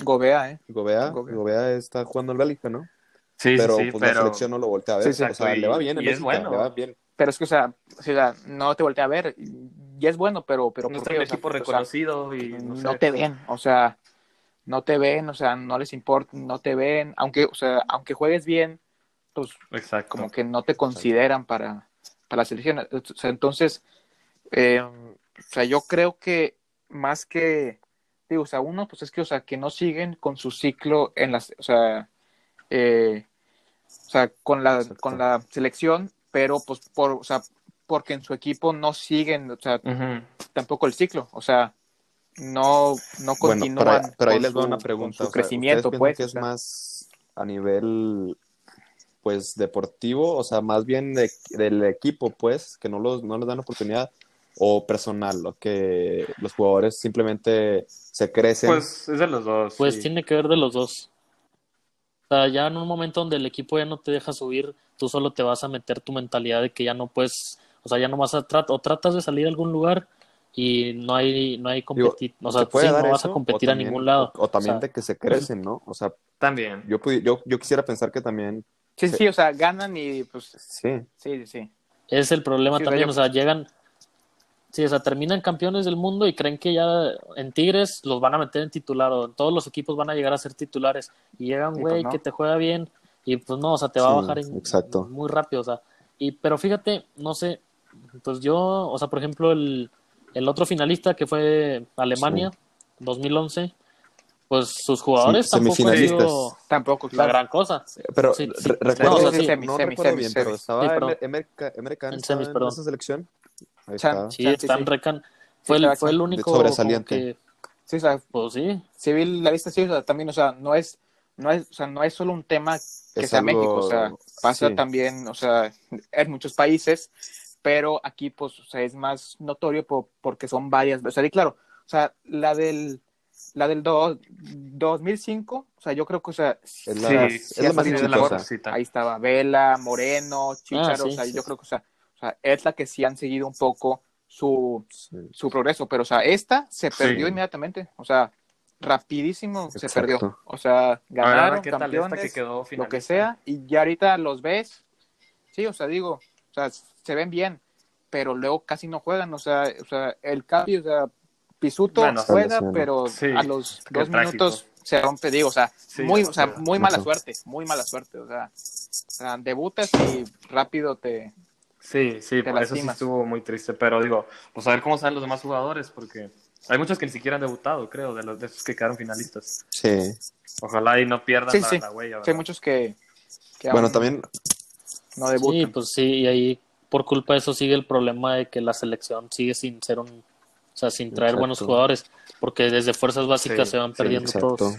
[SPEAKER 1] Gobea, ¿eh?
[SPEAKER 4] Gobea,
[SPEAKER 1] Gobea.
[SPEAKER 4] Gobea está jugando en Bélgica, ¿no?
[SPEAKER 2] Sí,
[SPEAKER 4] pero
[SPEAKER 2] sí, sí,
[SPEAKER 4] pues la
[SPEAKER 2] pero...
[SPEAKER 4] selección no lo voltea a ver,
[SPEAKER 1] Sí, sí,
[SPEAKER 4] o sea, le va bien en Bélgica,
[SPEAKER 2] bueno.
[SPEAKER 4] le va bien.
[SPEAKER 1] Pero es que, o sea, o sea, no te voltea a ver, y es bueno, pero, pero
[SPEAKER 2] no
[SPEAKER 1] ¿por
[SPEAKER 2] está
[SPEAKER 1] qué?
[SPEAKER 2] en
[SPEAKER 1] O sea,
[SPEAKER 2] equipo
[SPEAKER 1] o sea,
[SPEAKER 2] reconocido y no,
[SPEAKER 1] te ven, o sea, no te ven, o sea, no les importa, no te ven, aunque, o sea, aunque juegues bien, pues
[SPEAKER 2] Exacto.
[SPEAKER 1] como que no te consideran para, para la selección. O sea, entonces, eh, o sea, yo creo que más que, digo, o sea, uno, pues es que, o sea, que no siguen con su ciclo en las, o sea, eh, o sea, con la,
[SPEAKER 4] Exacto.
[SPEAKER 1] con la selección, pero pues por, o sea, porque en su equipo no siguen, o sea, tampoco el ciclo, o sea, no, no
[SPEAKER 4] Bueno,
[SPEAKER 1] continúan
[SPEAKER 4] pero, pero ahí les doy
[SPEAKER 1] su-
[SPEAKER 4] una pregunta.
[SPEAKER 1] su
[SPEAKER 4] o sea,
[SPEAKER 1] crecimiento,
[SPEAKER 4] ¿ustedes
[SPEAKER 1] pues.
[SPEAKER 4] que
[SPEAKER 1] o
[SPEAKER 4] es
[SPEAKER 1] sea,
[SPEAKER 4] más a nivel, pues, deportivo? O sea, más bien de- del equipo, pues, que no, los, no les dan oportunidad, o personal, lo que los jugadores simplemente se crecen.
[SPEAKER 2] Pues es de los dos.
[SPEAKER 3] Pues
[SPEAKER 2] sí.
[SPEAKER 3] tiene que ver de los dos. O sea, ya en un momento donde el equipo ya no te deja subir, tú solo te vas a meter tu mentalidad de que ya no puedes, o sea, ya no vas a tratar, o tratas de salir a algún lugar y no hay, no hay competir, o sea,
[SPEAKER 4] ¿se puede
[SPEAKER 3] sí,
[SPEAKER 4] dar
[SPEAKER 3] no vas
[SPEAKER 4] eso?
[SPEAKER 3] a
[SPEAKER 4] O
[SPEAKER 3] competir a
[SPEAKER 4] también-
[SPEAKER 3] ningún lado.
[SPEAKER 4] O, o también
[SPEAKER 3] O sea,
[SPEAKER 4] de que se crecen, ¿no? O sea,
[SPEAKER 2] También.
[SPEAKER 4] yo, yo, yo quisiera pensar que también,
[SPEAKER 1] Sí,
[SPEAKER 4] Sí.
[SPEAKER 1] sí, o sea, ganan y pues
[SPEAKER 4] sí,
[SPEAKER 1] sí, sí, sí.
[SPEAKER 3] Es el problema
[SPEAKER 1] Sí,
[SPEAKER 3] también,
[SPEAKER 1] yo-
[SPEAKER 3] o sea, llegan, sí, o sea, terminan campeones del mundo y creen que ya en Tigres los van a meter en titular o en todos los equipos van a llegar a ser titulares y llega un
[SPEAKER 1] Y
[SPEAKER 3] güey
[SPEAKER 1] pues no.
[SPEAKER 3] que te juega bien y pues no, o sea, te va a
[SPEAKER 4] Sí,
[SPEAKER 3] bajar en-
[SPEAKER 4] exacto.
[SPEAKER 3] muy rápido, o sea, y pero fíjate, no sé, pues yo, o sea, por ejemplo, el, el otro finalista que fue Alemania, 2011, pues sus jugadores
[SPEAKER 4] Sí,
[SPEAKER 3] tampoco han sido
[SPEAKER 1] Tampoco,
[SPEAKER 3] la gran cosa.
[SPEAKER 4] Pero
[SPEAKER 3] Sí,
[SPEAKER 4] re-
[SPEAKER 3] sí.
[SPEAKER 4] recuerdo,
[SPEAKER 3] No, o sea,
[SPEAKER 4] no,
[SPEAKER 3] sí,
[SPEAKER 4] recuerdo bien, pero estaba
[SPEAKER 3] Sí,
[SPEAKER 4] Emercan
[SPEAKER 3] En semis,
[SPEAKER 4] en
[SPEAKER 3] perdón.
[SPEAKER 4] esa selección. Ahí
[SPEAKER 1] Chan-
[SPEAKER 4] está.
[SPEAKER 3] Sí,
[SPEAKER 1] Sí,
[SPEAKER 3] Stan
[SPEAKER 1] sí.
[SPEAKER 3] Recan fue, el, fue el único
[SPEAKER 4] sobresaliente.
[SPEAKER 3] que,
[SPEAKER 1] Sí, o sea,
[SPEAKER 3] pues sí,
[SPEAKER 1] si vi la lista, sí, o sea, también, o sea, no es, no es, o sea, no es solo un tema que
[SPEAKER 4] Es
[SPEAKER 1] sea
[SPEAKER 4] algo-
[SPEAKER 1] México, o sea, pasa
[SPEAKER 4] sí.
[SPEAKER 1] también, o sea, en muchos países, pero aquí, pues, o sea, es más notorio po- porque son varias, o sea, y claro, o sea, la del, la del do- 2005, o sea, yo creo que, o sea,
[SPEAKER 4] Es la,
[SPEAKER 1] sí,
[SPEAKER 4] es
[SPEAKER 1] sí
[SPEAKER 4] la más exitosa.
[SPEAKER 1] ahí estaba Vela, Moreno, Chicharo,
[SPEAKER 3] Ah, sí,
[SPEAKER 1] o sea,
[SPEAKER 3] sí,
[SPEAKER 1] yo
[SPEAKER 3] sí.
[SPEAKER 1] creo que, o sea, o sea, es la que sí han seguido un poco su,
[SPEAKER 4] Sí.
[SPEAKER 1] su progreso, pero o sea, esta se
[SPEAKER 2] Sí.
[SPEAKER 1] perdió inmediatamente, o sea, rapidísimo se perdió, o sea, ganaron
[SPEAKER 2] ¿qué tal esta
[SPEAKER 1] campeones,
[SPEAKER 2] que quedó
[SPEAKER 1] lo que sea, y ya ahorita los ves, sí, o sea, digo, o sea, se ven bien, pero luego casi no juegan, o sea, o sea, el cambio, o sea, Pisuto
[SPEAKER 2] Bueno,
[SPEAKER 1] juega, pero
[SPEAKER 2] sí,
[SPEAKER 1] a los
[SPEAKER 2] qué
[SPEAKER 1] dos
[SPEAKER 2] trágico.
[SPEAKER 1] minutos se rompe, digo, o sea,
[SPEAKER 2] Sí,
[SPEAKER 1] muy, o sea, muy mala suerte, muy mala suerte, o sea, o sea, debutas y rápido te,
[SPEAKER 2] Sí, sí, por eso sí estuvo muy triste. Pero digo, pues a ver cómo salen los demás jugadores, porque hay muchos que ni siquiera han debutado, creo, de los de esos que quedaron finalistas.
[SPEAKER 4] Sí.
[SPEAKER 2] Ojalá y no pierdan
[SPEAKER 1] Sí,
[SPEAKER 2] la,
[SPEAKER 1] sí.
[SPEAKER 2] la huella.
[SPEAKER 1] Sí, hay muchos que, que
[SPEAKER 4] Bueno,
[SPEAKER 1] aún
[SPEAKER 4] también
[SPEAKER 1] no debutan.
[SPEAKER 3] sí, pues sí, y ahí por culpa de eso sigue el problema de que la selección sigue sin ser un, o sea, sin traer
[SPEAKER 4] Exacto.
[SPEAKER 3] buenos jugadores, porque desde fuerzas básicas
[SPEAKER 2] Sí,
[SPEAKER 3] se van
[SPEAKER 2] sí,
[SPEAKER 3] perdiendo
[SPEAKER 4] exacto.
[SPEAKER 3] todos.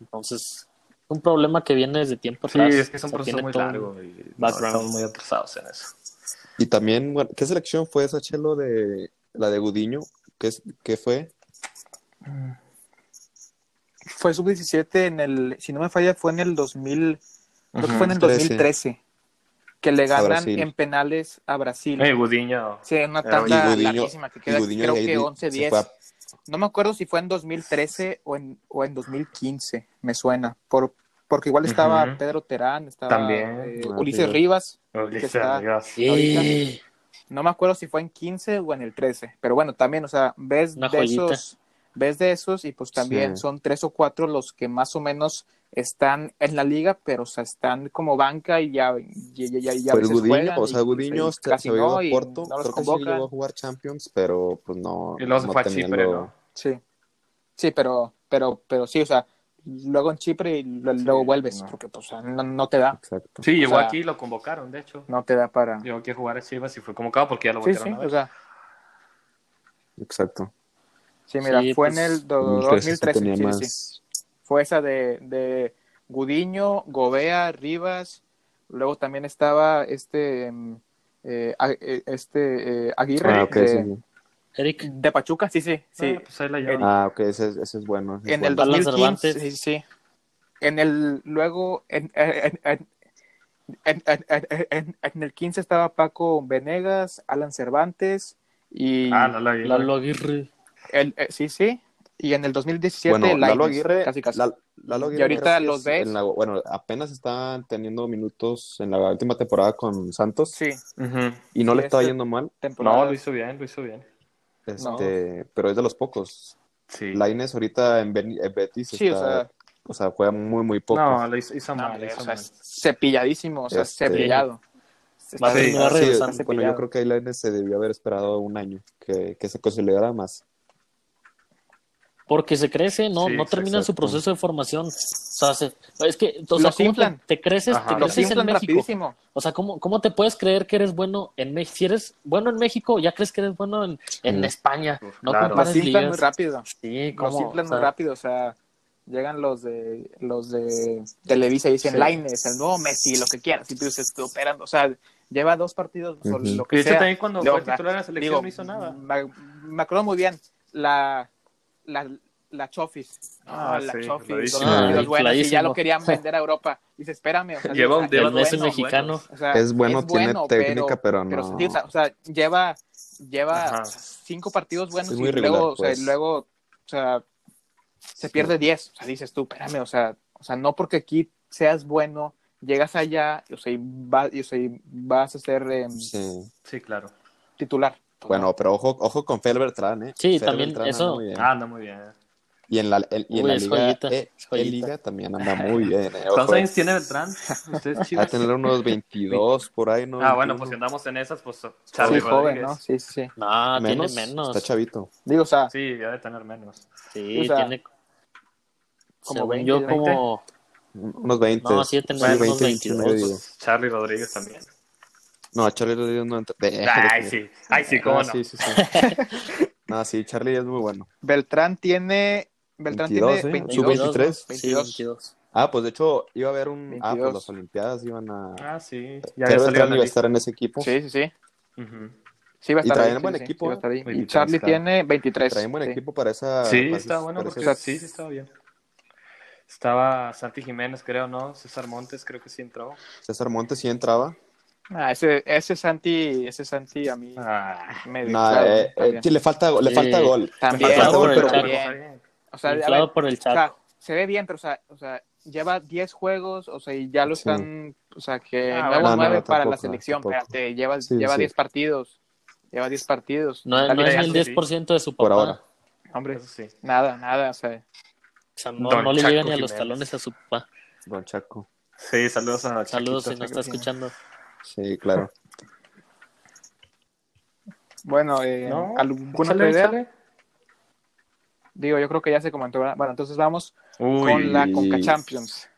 [SPEAKER 3] Entonces, un problema que viene desde tiempo
[SPEAKER 2] Sí,
[SPEAKER 3] atrás.
[SPEAKER 2] es que es un
[SPEAKER 3] o sea,
[SPEAKER 2] proceso muy largo y no, estamos muy atrasados en eso.
[SPEAKER 4] Y también, bueno, ¿qué selección fue esa, Chelo, de la de Gudiño? ¿Qué, es- qué fue?
[SPEAKER 1] Fue sub-17 en el, si no me falla, fue en el 2000, creo que fue en el
[SPEAKER 4] 13.
[SPEAKER 1] 2013, que le ganan en penales a Brasil.
[SPEAKER 2] Eh, Gudiño.
[SPEAKER 1] Sí, una
[SPEAKER 2] Pero,
[SPEAKER 1] tanda larguísima que queda, creo que
[SPEAKER 4] di-
[SPEAKER 1] 11-10.
[SPEAKER 4] se fue a-
[SPEAKER 1] No me acuerdo si fue en 2013 o en, o en 2015, me suena. Por, porque igual estaba. Pedro Terán, estaba
[SPEAKER 2] También.
[SPEAKER 1] eh,
[SPEAKER 4] Ah,
[SPEAKER 1] Ulises
[SPEAKER 4] sí.
[SPEAKER 1] Rivas.
[SPEAKER 2] Ulises
[SPEAKER 1] está-
[SPEAKER 2] Rivas.
[SPEAKER 3] Sí.
[SPEAKER 1] No me acuerdo si fue en 15 o en el 13. Pero bueno, también, o sea, ves
[SPEAKER 3] Una
[SPEAKER 1] de
[SPEAKER 3] joyita.
[SPEAKER 1] esos, ves de esos y pues también
[SPEAKER 4] Sí.
[SPEAKER 1] son tres o cuatro los que más o menos están en la liga, pero o sea, están como banca y ya, ya, ya, ya,
[SPEAKER 4] Pues
[SPEAKER 1] veces
[SPEAKER 4] Gudiño, o sea, Gudiño
[SPEAKER 1] y
[SPEAKER 4] se,
[SPEAKER 1] casi
[SPEAKER 4] se había ido
[SPEAKER 1] no,
[SPEAKER 4] a
[SPEAKER 1] y
[SPEAKER 4] Porto,
[SPEAKER 1] no los
[SPEAKER 4] creo que sí llegó a jugar Champions, pero pues no.
[SPEAKER 2] Y se
[SPEAKER 4] no
[SPEAKER 2] fue Chipre, ¿no?
[SPEAKER 1] Sí, sí, pero, pero, pero sí, o sea, luego en Chipre y
[SPEAKER 2] Sí,
[SPEAKER 1] luego vuelves,
[SPEAKER 2] no.
[SPEAKER 1] porque pues, no, no te da,
[SPEAKER 4] Exacto.
[SPEAKER 2] Sí, llegó
[SPEAKER 1] sea-
[SPEAKER 2] aquí y lo convocaron, de hecho.
[SPEAKER 1] no te da para...
[SPEAKER 2] Llegó aquí a jugar a Chivas y fue convocado porque ya lo volvieron
[SPEAKER 1] sí,
[SPEAKER 2] a ver.
[SPEAKER 1] o sea,
[SPEAKER 4] Exacto.
[SPEAKER 1] sí, mira,
[SPEAKER 3] Sí,
[SPEAKER 1] fue
[SPEAKER 3] pues,
[SPEAKER 1] en el do-
[SPEAKER 4] 2013 sí
[SPEAKER 1] 2013,
[SPEAKER 4] tenía
[SPEAKER 1] sí,
[SPEAKER 4] más.
[SPEAKER 1] sí. Fue esa de, de Gudiño, Gobea, Rivas, luego también estaba este, eh, este eh, Aguirre
[SPEAKER 4] Ah, ok,
[SPEAKER 1] de,
[SPEAKER 4] sí, sí.
[SPEAKER 3] Eric,
[SPEAKER 1] de Pachuca, sí, sí, sí.
[SPEAKER 2] Ah, pues ahí la llevan.
[SPEAKER 4] Ah, ok, ese, es- ese es bueno. ese es
[SPEAKER 1] en el
[SPEAKER 4] bueno.
[SPEAKER 3] Alan
[SPEAKER 1] 2015,
[SPEAKER 3] Cervantes.
[SPEAKER 1] sí, sí. En el, luego, en, en, en, en, en- en- en- en el 15 estaba Paco Venegas, Alan Cervantes y
[SPEAKER 2] Ah, Lalo Aguirre.
[SPEAKER 3] Lalo Aguirre.
[SPEAKER 1] el, eh, sí, sí. Y en el 2017
[SPEAKER 4] Bueno, Lalo Aguirre,
[SPEAKER 1] casi casi.
[SPEAKER 4] Lal- Lalo Aguirre
[SPEAKER 1] Y ahorita los
[SPEAKER 4] es
[SPEAKER 1] ves.
[SPEAKER 4] la- bueno, apenas está teniendo minutos en la última temporada con Santos
[SPEAKER 1] Sí,
[SPEAKER 4] y no
[SPEAKER 1] Sí,
[SPEAKER 4] le estaba yendo mal,
[SPEAKER 1] temporada.
[SPEAKER 2] No, lo hizo bien, lo hizo bien.
[SPEAKER 4] Este, pero es de los pocos.
[SPEAKER 2] Sí.
[SPEAKER 4] Lainez ahorita en, Ben- en Betis
[SPEAKER 1] Sí, o sea,
[SPEAKER 4] o sea, juega muy, muy poco.
[SPEAKER 2] No, lo hizo, hizo
[SPEAKER 1] no,
[SPEAKER 2] mal,
[SPEAKER 1] o
[SPEAKER 2] hizo
[SPEAKER 1] sea,
[SPEAKER 2] mal.
[SPEAKER 1] cepilladísimo, o sea,
[SPEAKER 4] Este-
[SPEAKER 1] cepillado.
[SPEAKER 2] Sí,
[SPEAKER 4] sí, bueno, yo creo que ahí Lainez se debió haber esperado un año, que, que se consolidara más.
[SPEAKER 3] Porque se crece, no,
[SPEAKER 2] Sí,
[SPEAKER 3] no terminan su proceso de formación. O sea, se- es que, o
[SPEAKER 1] Los
[SPEAKER 3] sea, ¿cómo te, te creces,
[SPEAKER 2] Ajá.
[SPEAKER 3] te creces en México?
[SPEAKER 1] rapidísimo.
[SPEAKER 3] O sea, ¿cómo, ¿cómo te puedes creer que eres bueno en México? Si eres bueno en México, ya crees que eres bueno en, en
[SPEAKER 4] Mm.
[SPEAKER 3] España. No
[SPEAKER 2] Claro.
[SPEAKER 1] Los
[SPEAKER 3] compares
[SPEAKER 1] inflan muy
[SPEAKER 3] ligas.
[SPEAKER 1] rápido.
[SPEAKER 3] Sí, ¿cómo? O sea,
[SPEAKER 1] muy rápido, o sea, llegan los de los de Televisa y dicen
[SPEAKER 2] Sí.
[SPEAKER 1] Lainez, el nuevo Messi, lo que quieras, y tú dices, te operan, o sea, lleva dos partidos, o
[SPEAKER 4] Ujú.
[SPEAKER 1] lo
[SPEAKER 2] Y
[SPEAKER 1] que
[SPEAKER 2] de hecho
[SPEAKER 1] sea.
[SPEAKER 2] también cuando
[SPEAKER 1] Luego,
[SPEAKER 2] fue titular en la selección
[SPEAKER 1] digo,
[SPEAKER 2] no hizo nada.
[SPEAKER 1] Me, me acuerdo muy bien, la, la, la Chofis.
[SPEAKER 2] Ah,
[SPEAKER 1] la
[SPEAKER 2] sí,
[SPEAKER 1] Chofis,
[SPEAKER 2] infladísimo.
[SPEAKER 1] los
[SPEAKER 3] Ah,
[SPEAKER 1] buenos, y ya lo querían vender a Europa. Dice, espérame, o sea,
[SPEAKER 2] Lleva un-
[SPEAKER 3] El Messi
[SPEAKER 1] bueno,
[SPEAKER 3] mexicano.
[SPEAKER 1] o sea,
[SPEAKER 4] Es bueno, tiene técnica, pero
[SPEAKER 1] pero
[SPEAKER 4] no.
[SPEAKER 1] sí, o sea, o sea, lleva, lleva
[SPEAKER 2] Ajá.
[SPEAKER 1] cinco partidos buenos y luego,
[SPEAKER 4] irregular,
[SPEAKER 1] o sea,
[SPEAKER 4] pues.
[SPEAKER 1] luego, o sea, se pierde 10. O sea, dices tú, espérame, o sea, o sea, no porque aquí seas bueno, llegas allá, o sea, y, va- y, o sea, y vas a ser eh,
[SPEAKER 4] Sí.
[SPEAKER 2] Sí, claro.
[SPEAKER 1] titular. Pues,
[SPEAKER 4] Bueno, pero ojo, ojo con Fel Bertrán, ¿eh?
[SPEAKER 3] Sí,
[SPEAKER 4] Fel
[SPEAKER 3] también
[SPEAKER 4] Bertrán
[SPEAKER 3] eso-
[SPEAKER 4] anda muy bien.
[SPEAKER 2] Ah, anda muy bien.
[SPEAKER 4] Y en la, en- y en
[SPEAKER 3] Uy,
[SPEAKER 4] la
[SPEAKER 3] es
[SPEAKER 4] liga,
[SPEAKER 3] joyita,
[SPEAKER 4] eh,
[SPEAKER 3] joyita.
[SPEAKER 4] en liga también anda muy bien. Eh.
[SPEAKER 2] ¿Cuántos
[SPEAKER 4] eh.
[SPEAKER 2] años tiene Beltrán?
[SPEAKER 4] Va a tener unos 22 por ahí, ¿no?
[SPEAKER 2] Ah, bueno, pues si
[SPEAKER 4] 21.
[SPEAKER 2] andamos en esas, pues
[SPEAKER 1] sí,
[SPEAKER 2] Charlie
[SPEAKER 1] joven,
[SPEAKER 2] Rodríguez.
[SPEAKER 1] ¿no? Sí, sí, sí.
[SPEAKER 3] No,
[SPEAKER 4] menos,
[SPEAKER 3] tiene menos.
[SPEAKER 4] Está chavito.
[SPEAKER 1] Digo, o sea,
[SPEAKER 2] Sí, ya de tener menos.
[SPEAKER 3] Sí,
[SPEAKER 1] O sea,
[SPEAKER 3] tiene.
[SPEAKER 1] como
[SPEAKER 3] según
[SPEAKER 1] 20,
[SPEAKER 3] yo,
[SPEAKER 1] 20.
[SPEAKER 3] como.
[SPEAKER 4] Unos 20.
[SPEAKER 3] No, sí, tendrá unos
[SPEAKER 4] 21,
[SPEAKER 3] 22.
[SPEAKER 4] yo digo.
[SPEAKER 2] Charlie Rodríguez también.
[SPEAKER 4] No, Charlie no entra. de-
[SPEAKER 2] Ay, sí. Ay, sí, cómo
[SPEAKER 4] Ah,
[SPEAKER 2] no.
[SPEAKER 4] sí, sí, sí. no, sí, Charlie es muy bueno.
[SPEAKER 1] Beltrán tiene, Beltrán
[SPEAKER 4] 22,
[SPEAKER 1] tiene
[SPEAKER 4] ¿eh?
[SPEAKER 1] 22.
[SPEAKER 4] Sub-23.
[SPEAKER 3] Sí,
[SPEAKER 1] 22.
[SPEAKER 3] 22.
[SPEAKER 4] Ah, pues de hecho iba a haber un... Ah,
[SPEAKER 1] 22.
[SPEAKER 4] pues las Olimpiadas iban a...
[SPEAKER 2] Ah, sí. Ya
[SPEAKER 4] Beltrán iba a estar en ese equipo.
[SPEAKER 1] Sí, sí, sí.
[SPEAKER 2] Ujú.
[SPEAKER 1] Sí, va a
[SPEAKER 4] Y
[SPEAKER 1] estar
[SPEAKER 4] traen
[SPEAKER 1] ahí,
[SPEAKER 4] buen
[SPEAKER 1] sí, sí,
[SPEAKER 4] equipo,
[SPEAKER 1] sí estar ahí. Y
[SPEAKER 2] 23,
[SPEAKER 1] Charlie
[SPEAKER 2] claro.
[SPEAKER 1] tiene 23.
[SPEAKER 4] Traen buen
[SPEAKER 1] sí.
[SPEAKER 4] equipo para esa...
[SPEAKER 2] Sí,
[SPEAKER 4] para
[SPEAKER 2] está bueno porque
[SPEAKER 4] esos-
[SPEAKER 2] sí, sí estaba bien. Estaba Santi Jiménez, creo, ¿no? César Montes, creo que sí entró.
[SPEAKER 4] César Montes sí entraba.
[SPEAKER 1] Ah, ese, ese Santi, ese Santi a mí
[SPEAKER 2] Ah,
[SPEAKER 1] me
[SPEAKER 4] No, eh, eh, sí, le falta, le
[SPEAKER 3] Sí.
[SPEAKER 4] falta gol.
[SPEAKER 1] También,
[SPEAKER 4] le falta
[SPEAKER 3] por
[SPEAKER 4] gol, pero
[SPEAKER 1] también. O sea, ver,
[SPEAKER 3] por el
[SPEAKER 1] o sea,
[SPEAKER 3] Chaco.
[SPEAKER 1] se ve bien, pero o sea, o sea, lleva 10 juegos, o sea, y ya lo
[SPEAKER 4] Sí.
[SPEAKER 1] están, o sea, que
[SPEAKER 2] Ah,
[SPEAKER 1] nuevo
[SPEAKER 2] bueno,
[SPEAKER 1] 9
[SPEAKER 4] no,
[SPEAKER 1] para la
[SPEAKER 4] tampoco,
[SPEAKER 1] selección,
[SPEAKER 4] tampoco.
[SPEAKER 1] espérate, lleva,
[SPEAKER 4] Sí,
[SPEAKER 1] lleva
[SPEAKER 4] sí.
[SPEAKER 1] 10 partidos, lleva 10 partidos.
[SPEAKER 3] No, no es ni el
[SPEAKER 2] eso sí.
[SPEAKER 3] 10% de su
[SPEAKER 4] Por
[SPEAKER 3] papá.
[SPEAKER 4] ahora.
[SPEAKER 1] Hombre,
[SPEAKER 2] eso sí.
[SPEAKER 1] nada, nada, o sea,
[SPEAKER 3] O sea, no,
[SPEAKER 2] Don
[SPEAKER 3] no le
[SPEAKER 2] Chaco
[SPEAKER 3] llega ni a los talones a su papá.
[SPEAKER 4] Don Chaco.
[SPEAKER 2] Sí, saludos a
[SPEAKER 3] Saludos si
[SPEAKER 2] Chaquito,
[SPEAKER 3] nos está escuchando.
[SPEAKER 4] Sí, claro.
[SPEAKER 1] bueno, eh,
[SPEAKER 2] ¿No?
[SPEAKER 1] ¿alguna otra idea? Digo, yo creo que ya se comentó, ¿verdad? Bueno, entonces vamos
[SPEAKER 2] Uy,
[SPEAKER 1] con la Conca Champions.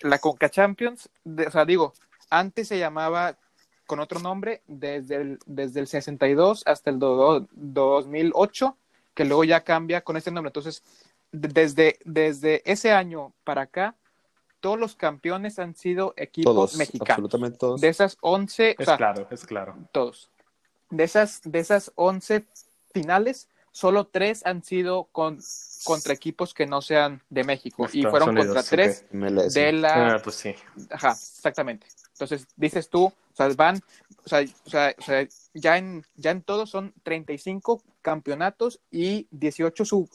[SPEAKER 1] La Conca Champions, de- o sea, digo, antes se llamaba con otro nombre desde el, desde el 62 hasta el do- 2008, que luego ya cambia con ese nombre. Entonces, de- desde, desde ese año para acá, todos los campeones han sido equipos
[SPEAKER 4] Todos,
[SPEAKER 1] mexicanos.
[SPEAKER 4] absolutamente todos.
[SPEAKER 1] De esas 11, o
[SPEAKER 2] Es
[SPEAKER 1] sea,
[SPEAKER 2] claro, es claro.
[SPEAKER 1] todos. De esas, de esas 11 finales, solo tres han sido con, contra equipos que no sean de México. y fueron
[SPEAKER 2] Unidos,
[SPEAKER 1] contra tres de la...
[SPEAKER 2] Ah, pues sí.
[SPEAKER 1] Ajá, exactamente. Entonces, dices tú, o sea, van, o sea, o sea, o sea, ya, en, ya en todos son 35 campeonatos y 18 sub,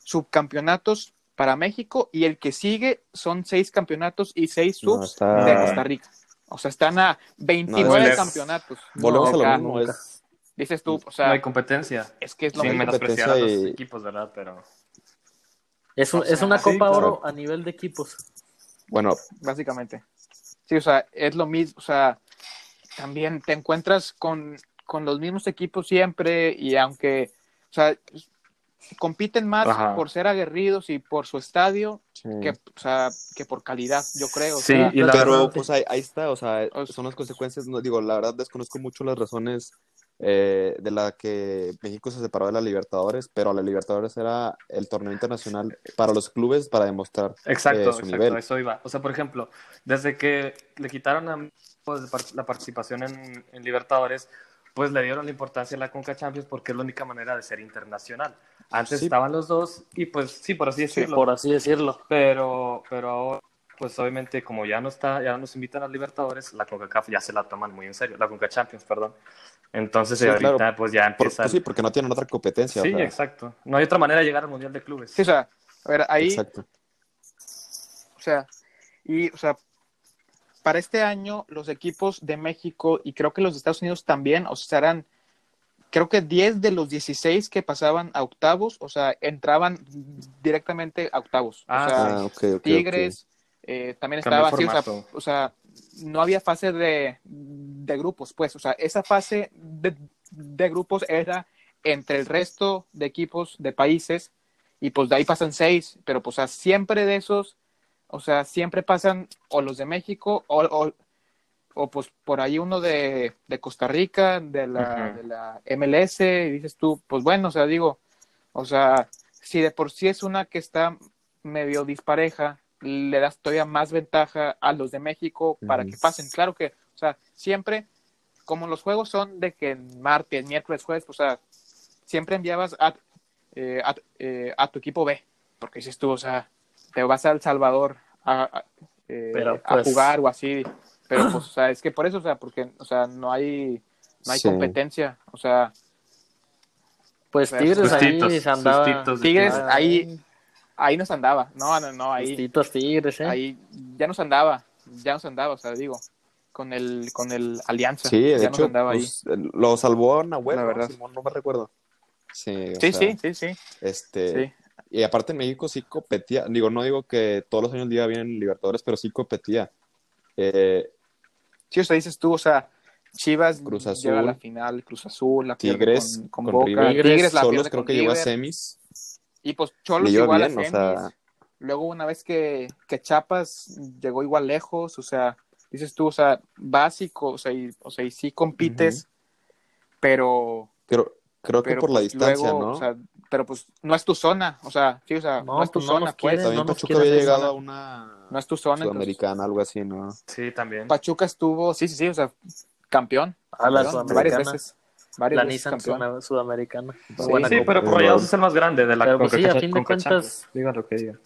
[SPEAKER 1] subcampeonatos para México y el que sigue son 6 campeonatos y 6
[SPEAKER 4] No,
[SPEAKER 1] subs
[SPEAKER 4] está-
[SPEAKER 1] de Costa Rica. O sea, están a 29
[SPEAKER 2] No, es-
[SPEAKER 1] campeonatos.
[SPEAKER 4] Volvemos
[SPEAKER 1] No,
[SPEAKER 4] a lo mismo. Es,
[SPEAKER 1] Dices tú, o sea,
[SPEAKER 2] no hay competencia.
[SPEAKER 1] es que es lo mismo.
[SPEAKER 2] menospreciar a los
[SPEAKER 4] y-
[SPEAKER 2] equipos, ¿verdad? Pero
[SPEAKER 3] Es, un-
[SPEAKER 2] O sea,
[SPEAKER 3] es una
[SPEAKER 2] sí,
[SPEAKER 3] Copa
[SPEAKER 2] claro.
[SPEAKER 3] Oro a nivel de equipos.
[SPEAKER 4] bueno,
[SPEAKER 1] básicamente. Sí, o sea, es lo mismo, o sea, también te encuentras con, con los mismos equipos siempre y aunque, o sea, compiten más
[SPEAKER 2] Ajá.
[SPEAKER 1] por ser aguerridos y por su estadio
[SPEAKER 4] sí.
[SPEAKER 1] que, o sea, que por calidad, yo creo. o
[SPEAKER 2] Sí,
[SPEAKER 1] sea,
[SPEAKER 2] y la
[SPEAKER 4] pero
[SPEAKER 2] verdad-
[SPEAKER 4] pues ahí, ahí está, o sea, son las consecuencias, no digo, la verdad desconozco mucho las razones eh, de la que México se separó de la Libertadores, pero la Libertadores era el torneo internacional para los clubes para demostrar
[SPEAKER 2] Exacto,
[SPEAKER 4] eh, su
[SPEAKER 2] exacto,
[SPEAKER 4] nivel.
[SPEAKER 2] eso iba. O sea, por ejemplo, desde que le quitaron a pues, la participación en, en Libertadores, pues le dieron la importancia a la Conca Champions porque es la única manera de ser internacional. Antes
[SPEAKER 4] Sí.
[SPEAKER 2] estaban los dos y pues sí, por así
[SPEAKER 3] Sí,
[SPEAKER 2] decirlo.
[SPEAKER 3] por así decirlo.
[SPEAKER 2] Pero, pero ahora, pues obviamente como ya no está, ya no nos invitan a Libertadores, la CONCACAF ya se la toman muy en serio, la CONCA Champions, perdón. Entonces
[SPEAKER 4] Sí,
[SPEAKER 2] ahorita
[SPEAKER 4] claro.
[SPEAKER 2] pues ya
[SPEAKER 4] Por-
[SPEAKER 2] empieza...
[SPEAKER 4] pues sí, porque no tienen otra competencia.
[SPEAKER 2] sí,
[SPEAKER 4] o sea,
[SPEAKER 2] exacto. No hay otra manera de llegar al Mundial de Clubes.
[SPEAKER 1] sí, o sea, a ver, ahí,
[SPEAKER 4] Exacto.
[SPEAKER 1] o sea, y, o sea, para este año los equipos de México y creo que los de Estados Unidos también, o sea, eran, creo que 10 de los 16 que pasaban a octavos, o sea, entraban directamente a octavos.
[SPEAKER 2] Ah,
[SPEAKER 1] o sea,
[SPEAKER 4] Ah, ok, ok, ok.
[SPEAKER 1] Tigres, eh, también estaba así, o sea, o sea, no había fase de, de grupos, pues, o sea, esa fase de, de grupos era entre el resto de equipos de países y pues de ahí pasan seis, pero pues o sea, siempre de esos, o sea, siempre pasan o los de México o, o, o, pues por ahí uno de, de Costa Rica, de la, de la MLS, y dices tú, pues bueno, o sea, digo, o sea, si de por sí es una que está medio dispareja, le das todavía más ventaja a los de México para que pasen. Claro que, o sea, siempre, como los juegos son de que en martes, miércoles, jueves, pues, o sea, siempre enviabas a, eh, a, eh, a tu equipo B, porque dices tú, o sea, te vas a El Salvador a, a, eh,
[SPEAKER 3] Pero,
[SPEAKER 1] a
[SPEAKER 3] pues-
[SPEAKER 1] jugar o así, pero pues, o sea, es que por eso, o sea, porque, o sea, no hay, no hay
[SPEAKER 4] Sí.
[SPEAKER 1] competencia, o sea,
[SPEAKER 3] Pues
[SPEAKER 1] Pues,
[SPEAKER 3] Tigres ahí
[SPEAKER 2] sustitos,
[SPEAKER 3] se andaba.
[SPEAKER 1] Tigres
[SPEAKER 3] Ah,
[SPEAKER 1] ahí, ahí nos andaba, no, no, no, ahí,
[SPEAKER 3] Sustitos Tigres, ¿eh?
[SPEAKER 1] ahí ya nos andaba, ya nos andaba, o sea, digo, con el, con el Alianza,
[SPEAKER 4] Sí, de
[SPEAKER 1] ya nos
[SPEAKER 4] hecho,
[SPEAKER 1] andaba ahí.
[SPEAKER 4] pues, lo salvó Nahuel,
[SPEAKER 1] La
[SPEAKER 4] ¿no?
[SPEAKER 1] verdad.
[SPEAKER 4] Simón, no me recuerdo. Sí,
[SPEAKER 1] Sí,
[SPEAKER 4] sea,
[SPEAKER 1] sí, sí, sí,
[SPEAKER 4] Este,
[SPEAKER 1] sí.
[SPEAKER 4] Y aparte en México sí competía, digo, no digo que todos los años diga bien en Libertadores, pero sí competía. Eh,
[SPEAKER 1] Sí, o sea, dices tú, o sea, Chivas
[SPEAKER 4] Cruz
[SPEAKER 1] llega a la final, Cruz Azul, la
[SPEAKER 4] Tigres
[SPEAKER 1] con, con
[SPEAKER 4] con
[SPEAKER 1] Boca,
[SPEAKER 4] River,
[SPEAKER 1] Tigres, la
[SPEAKER 4] Solos creo
[SPEAKER 1] con
[SPEAKER 4] que llegó a semis.
[SPEAKER 1] y pues Cholos igual
[SPEAKER 4] bien,
[SPEAKER 1] a
[SPEAKER 4] o
[SPEAKER 1] semis,
[SPEAKER 4] sea-
[SPEAKER 1] luego una vez que, que Chapas llegó igual lejos, o sea, dices tú, o sea, básico, o sea, y, o sea, y sí compites, pero,
[SPEAKER 4] Creo, creo que
[SPEAKER 1] pero
[SPEAKER 4] por la
[SPEAKER 1] pues,
[SPEAKER 4] distancia,
[SPEAKER 1] luego,
[SPEAKER 4] ¿no?
[SPEAKER 1] o sea, pero pues no es tu zona, o sea, sí, o sea, no,
[SPEAKER 3] No,
[SPEAKER 1] es tu
[SPEAKER 3] pues no
[SPEAKER 1] zona,
[SPEAKER 3] nos
[SPEAKER 1] pues,
[SPEAKER 4] También
[SPEAKER 3] no
[SPEAKER 4] Pachuca
[SPEAKER 3] quieren
[SPEAKER 4] había llegado
[SPEAKER 1] zona.
[SPEAKER 4] a una
[SPEAKER 1] no es tu zona, entonces,
[SPEAKER 4] sudamericana, algo así, ¿no?
[SPEAKER 2] Sí, también.
[SPEAKER 1] Pachuca estuvo, sí, sí, sí, o sea, campeón,
[SPEAKER 3] A la
[SPEAKER 1] campeón, varias
[SPEAKER 3] sudamericana.
[SPEAKER 1] veces, varias
[SPEAKER 3] La
[SPEAKER 1] veces
[SPEAKER 3] Nissan sudamericana.
[SPEAKER 1] Sí,
[SPEAKER 3] buena
[SPEAKER 2] Sí, pero por Rayados es el más grande de la
[SPEAKER 3] Pero, pues, sí, a fin de cuentas-.
[SPEAKER 2] Digan lo que digan.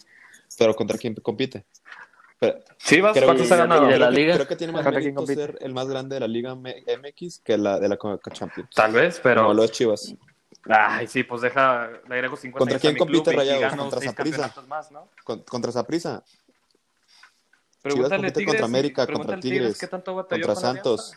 [SPEAKER 4] Pero ¿contra quién compite? Pero,
[SPEAKER 2] Chivas,
[SPEAKER 4] creo,
[SPEAKER 2] ¿cuántos
[SPEAKER 3] que-
[SPEAKER 2] ha ganado?
[SPEAKER 3] de la
[SPEAKER 4] creo que-
[SPEAKER 3] liga.
[SPEAKER 4] creo que tiene más
[SPEAKER 1] ¿Contra quién
[SPEAKER 4] mérito ser el más grande de la Liga MX que la de la Conca Champions.
[SPEAKER 2] Tal vez, pero.
[SPEAKER 4] Como lo es Chivas.
[SPEAKER 2] Ay, sí, pues deja, le agrego 50
[SPEAKER 4] ¿Contra quién compite Rayados? ¿Contra. Con- contra Saprissa,
[SPEAKER 2] Pregúntale
[SPEAKER 4] compite contra América, contra
[SPEAKER 2] Tigres
[SPEAKER 4] Tigres,
[SPEAKER 2] qué tanto
[SPEAKER 4] contra
[SPEAKER 2] con
[SPEAKER 4] Santos.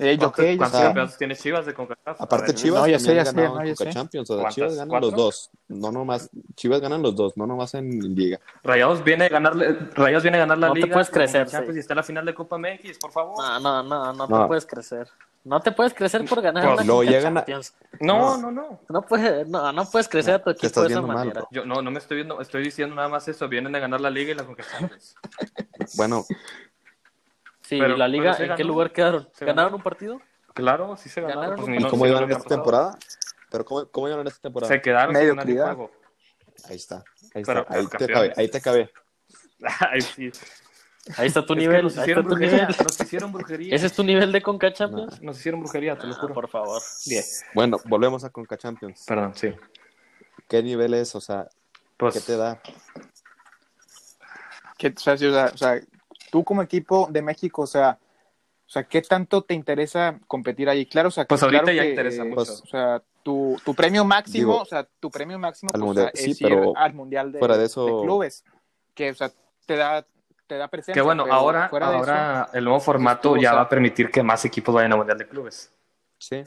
[SPEAKER 1] Eh, yo
[SPEAKER 2] ¿Cuántos,
[SPEAKER 1] qué,
[SPEAKER 2] cuántos campeonatos tiene Chivas de CONCACAF? A
[SPEAKER 4] Aparte, Chivas
[SPEAKER 1] No, ya sé, ya sé, no, ya sé.
[SPEAKER 4] Champions. O sea. Chivas ganan
[SPEAKER 2] ¿Cuatro?
[SPEAKER 4] los dos. No nomás, Chivas ganan los dos, no nomás en Liga.
[SPEAKER 2] Rayados viene a ganarle, Rayados viene a ganar la
[SPEAKER 3] No te
[SPEAKER 2] Liga.
[SPEAKER 3] puedes
[SPEAKER 2] la
[SPEAKER 3] crecer,
[SPEAKER 2] Champions
[SPEAKER 3] sí.
[SPEAKER 2] Y está la final de Copa MX, por favor.
[SPEAKER 3] No, no, no, no,
[SPEAKER 4] No.
[SPEAKER 3] te puedes crecer. No te puedes crecer por ganar
[SPEAKER 2] Pues
[SPEAKER 3] una Conca
[SPEAKER 4] llegan a-
[SPEAKER 3] Champions.
[SPEAKER 2] No, no, no.
[SPEAKER 3] No puedes, no, no puedes crecer a tu
[SPEAKER 4] Te
[SPEAKER 3] equipo
[SPEAKER 4] estás
[SPEAKER 3] de esa
[SPEAKER 4] mal,
[SPEAKER 3] manera.
[SPEAKER 4] bro.
[SPEAKER 2] Yo no, no me estoy viendo, estoy diciendo nada más eso. Vienen a ganar la Liga y la Conca Champions.
[SPEAKER 4] Bueno,
[SPEAKER 3] Sí,
[SPEAKER 2] Pero-
[SPEAKER 3] la liga, ¿en qué lugar quedaron?
[SPEAKER 2] Se
[SPEAKER 3] ¿Ganaron un partido?
[SPEAKER 2] Claro, sí se ganaron.
[SPEAKER 3] Ganaron
[SPEAKER 2] Pues,
[SPEAKER 4] ¿y
[SPEAKER 2] no-
[SPEAKER 4] cómo iban
[SPEAKER 2] lo
[SPEAKER 4] esta temporada? ¿Pero cómo, cómo iban esta temporada?
[SPEAKER 2] Se quedaron
[SPEAKER 1] Mediocridad.
[SPEAKER 2] juego.
[SPEAKER 4] Ahí está. Ahí está. Ahí te cabe. Ahí te cabe.
[SPEAKER 2] Ay, sí.
[SPEAKER 3] Ahí está tu
[SPEAKER 2] Es
[SPEAKER 3] nivel,
[SPEAKER 2] nos
[SPEAKER 3] ahí está
[SPEAKER 2] hicieron
[SPEAKER 3] tu
[SPEAKER 2] brujería.
[SPEAKER 3] nivel.
[SPEAKER 2] Nos hicieron brujería.
[SPEAKER 3] ¿Ese es tu nivel de Conca Champions?
[SPEAKER 2] Nos hicieron brujería, te lo
[SPEAKER 3] Ah,
[SPEAKER 2] juro.
[SPEAKER 3] por favor.
[SPEAKER 2] Bien.
[SPEAKER 4] Bueno, volvemos a Conca Champions.
[SPEAKER 2] Perdón, sí.
[SPEAKER 4] ¿Qué nivel es? O sea,
[SPEAKER 2] Pues,
[SPEAKER 4] ¿qué te da?
[SPEAKER 1] que, o, sea, tú como equipo de México, o sea, o sea, ¿qué tanto te interesa competir ahí? Claro, o sea, que-
[SPEAKER 2] Pues ahorita
[SPEAKER 1] claro
[SPEAKER 2] ya
[SPEAKER 1] que,
[SPEAKER 2] interesa mucho.
[SPEAKER 1] pues, o sea, tu, tu premio máximo,
[SPEAKER 4] Digo,
[SPEAKER 1] o sea, tu premio máximo
[SPEAKER 4] al
[SPEAKER 1] pues,
[SPEAKER 4] mundial,
[SPEAKER 1] o sea,
[SPEAKER 4] sí,
[SPEAKER 1] es ir
[SPEAKER 4] pero
[SPEAKER 1] al mundial de,
[SPEAKER 4] fuera de eso-
[SPEAKER 1] de clubes, que, o sea, te da, te da presencia.
[SPEAKER 2] que bueno, ahora,
[SPEAKER 1] fuera de eso,
[SPEAKER 2] ahora el nuevo formato ya
[SPEAKER 1] o sea-
[SPEAKER 2] va a permitir que más equipos vayan al Mundial de Clubes.
[SPEAKER 4] Sí.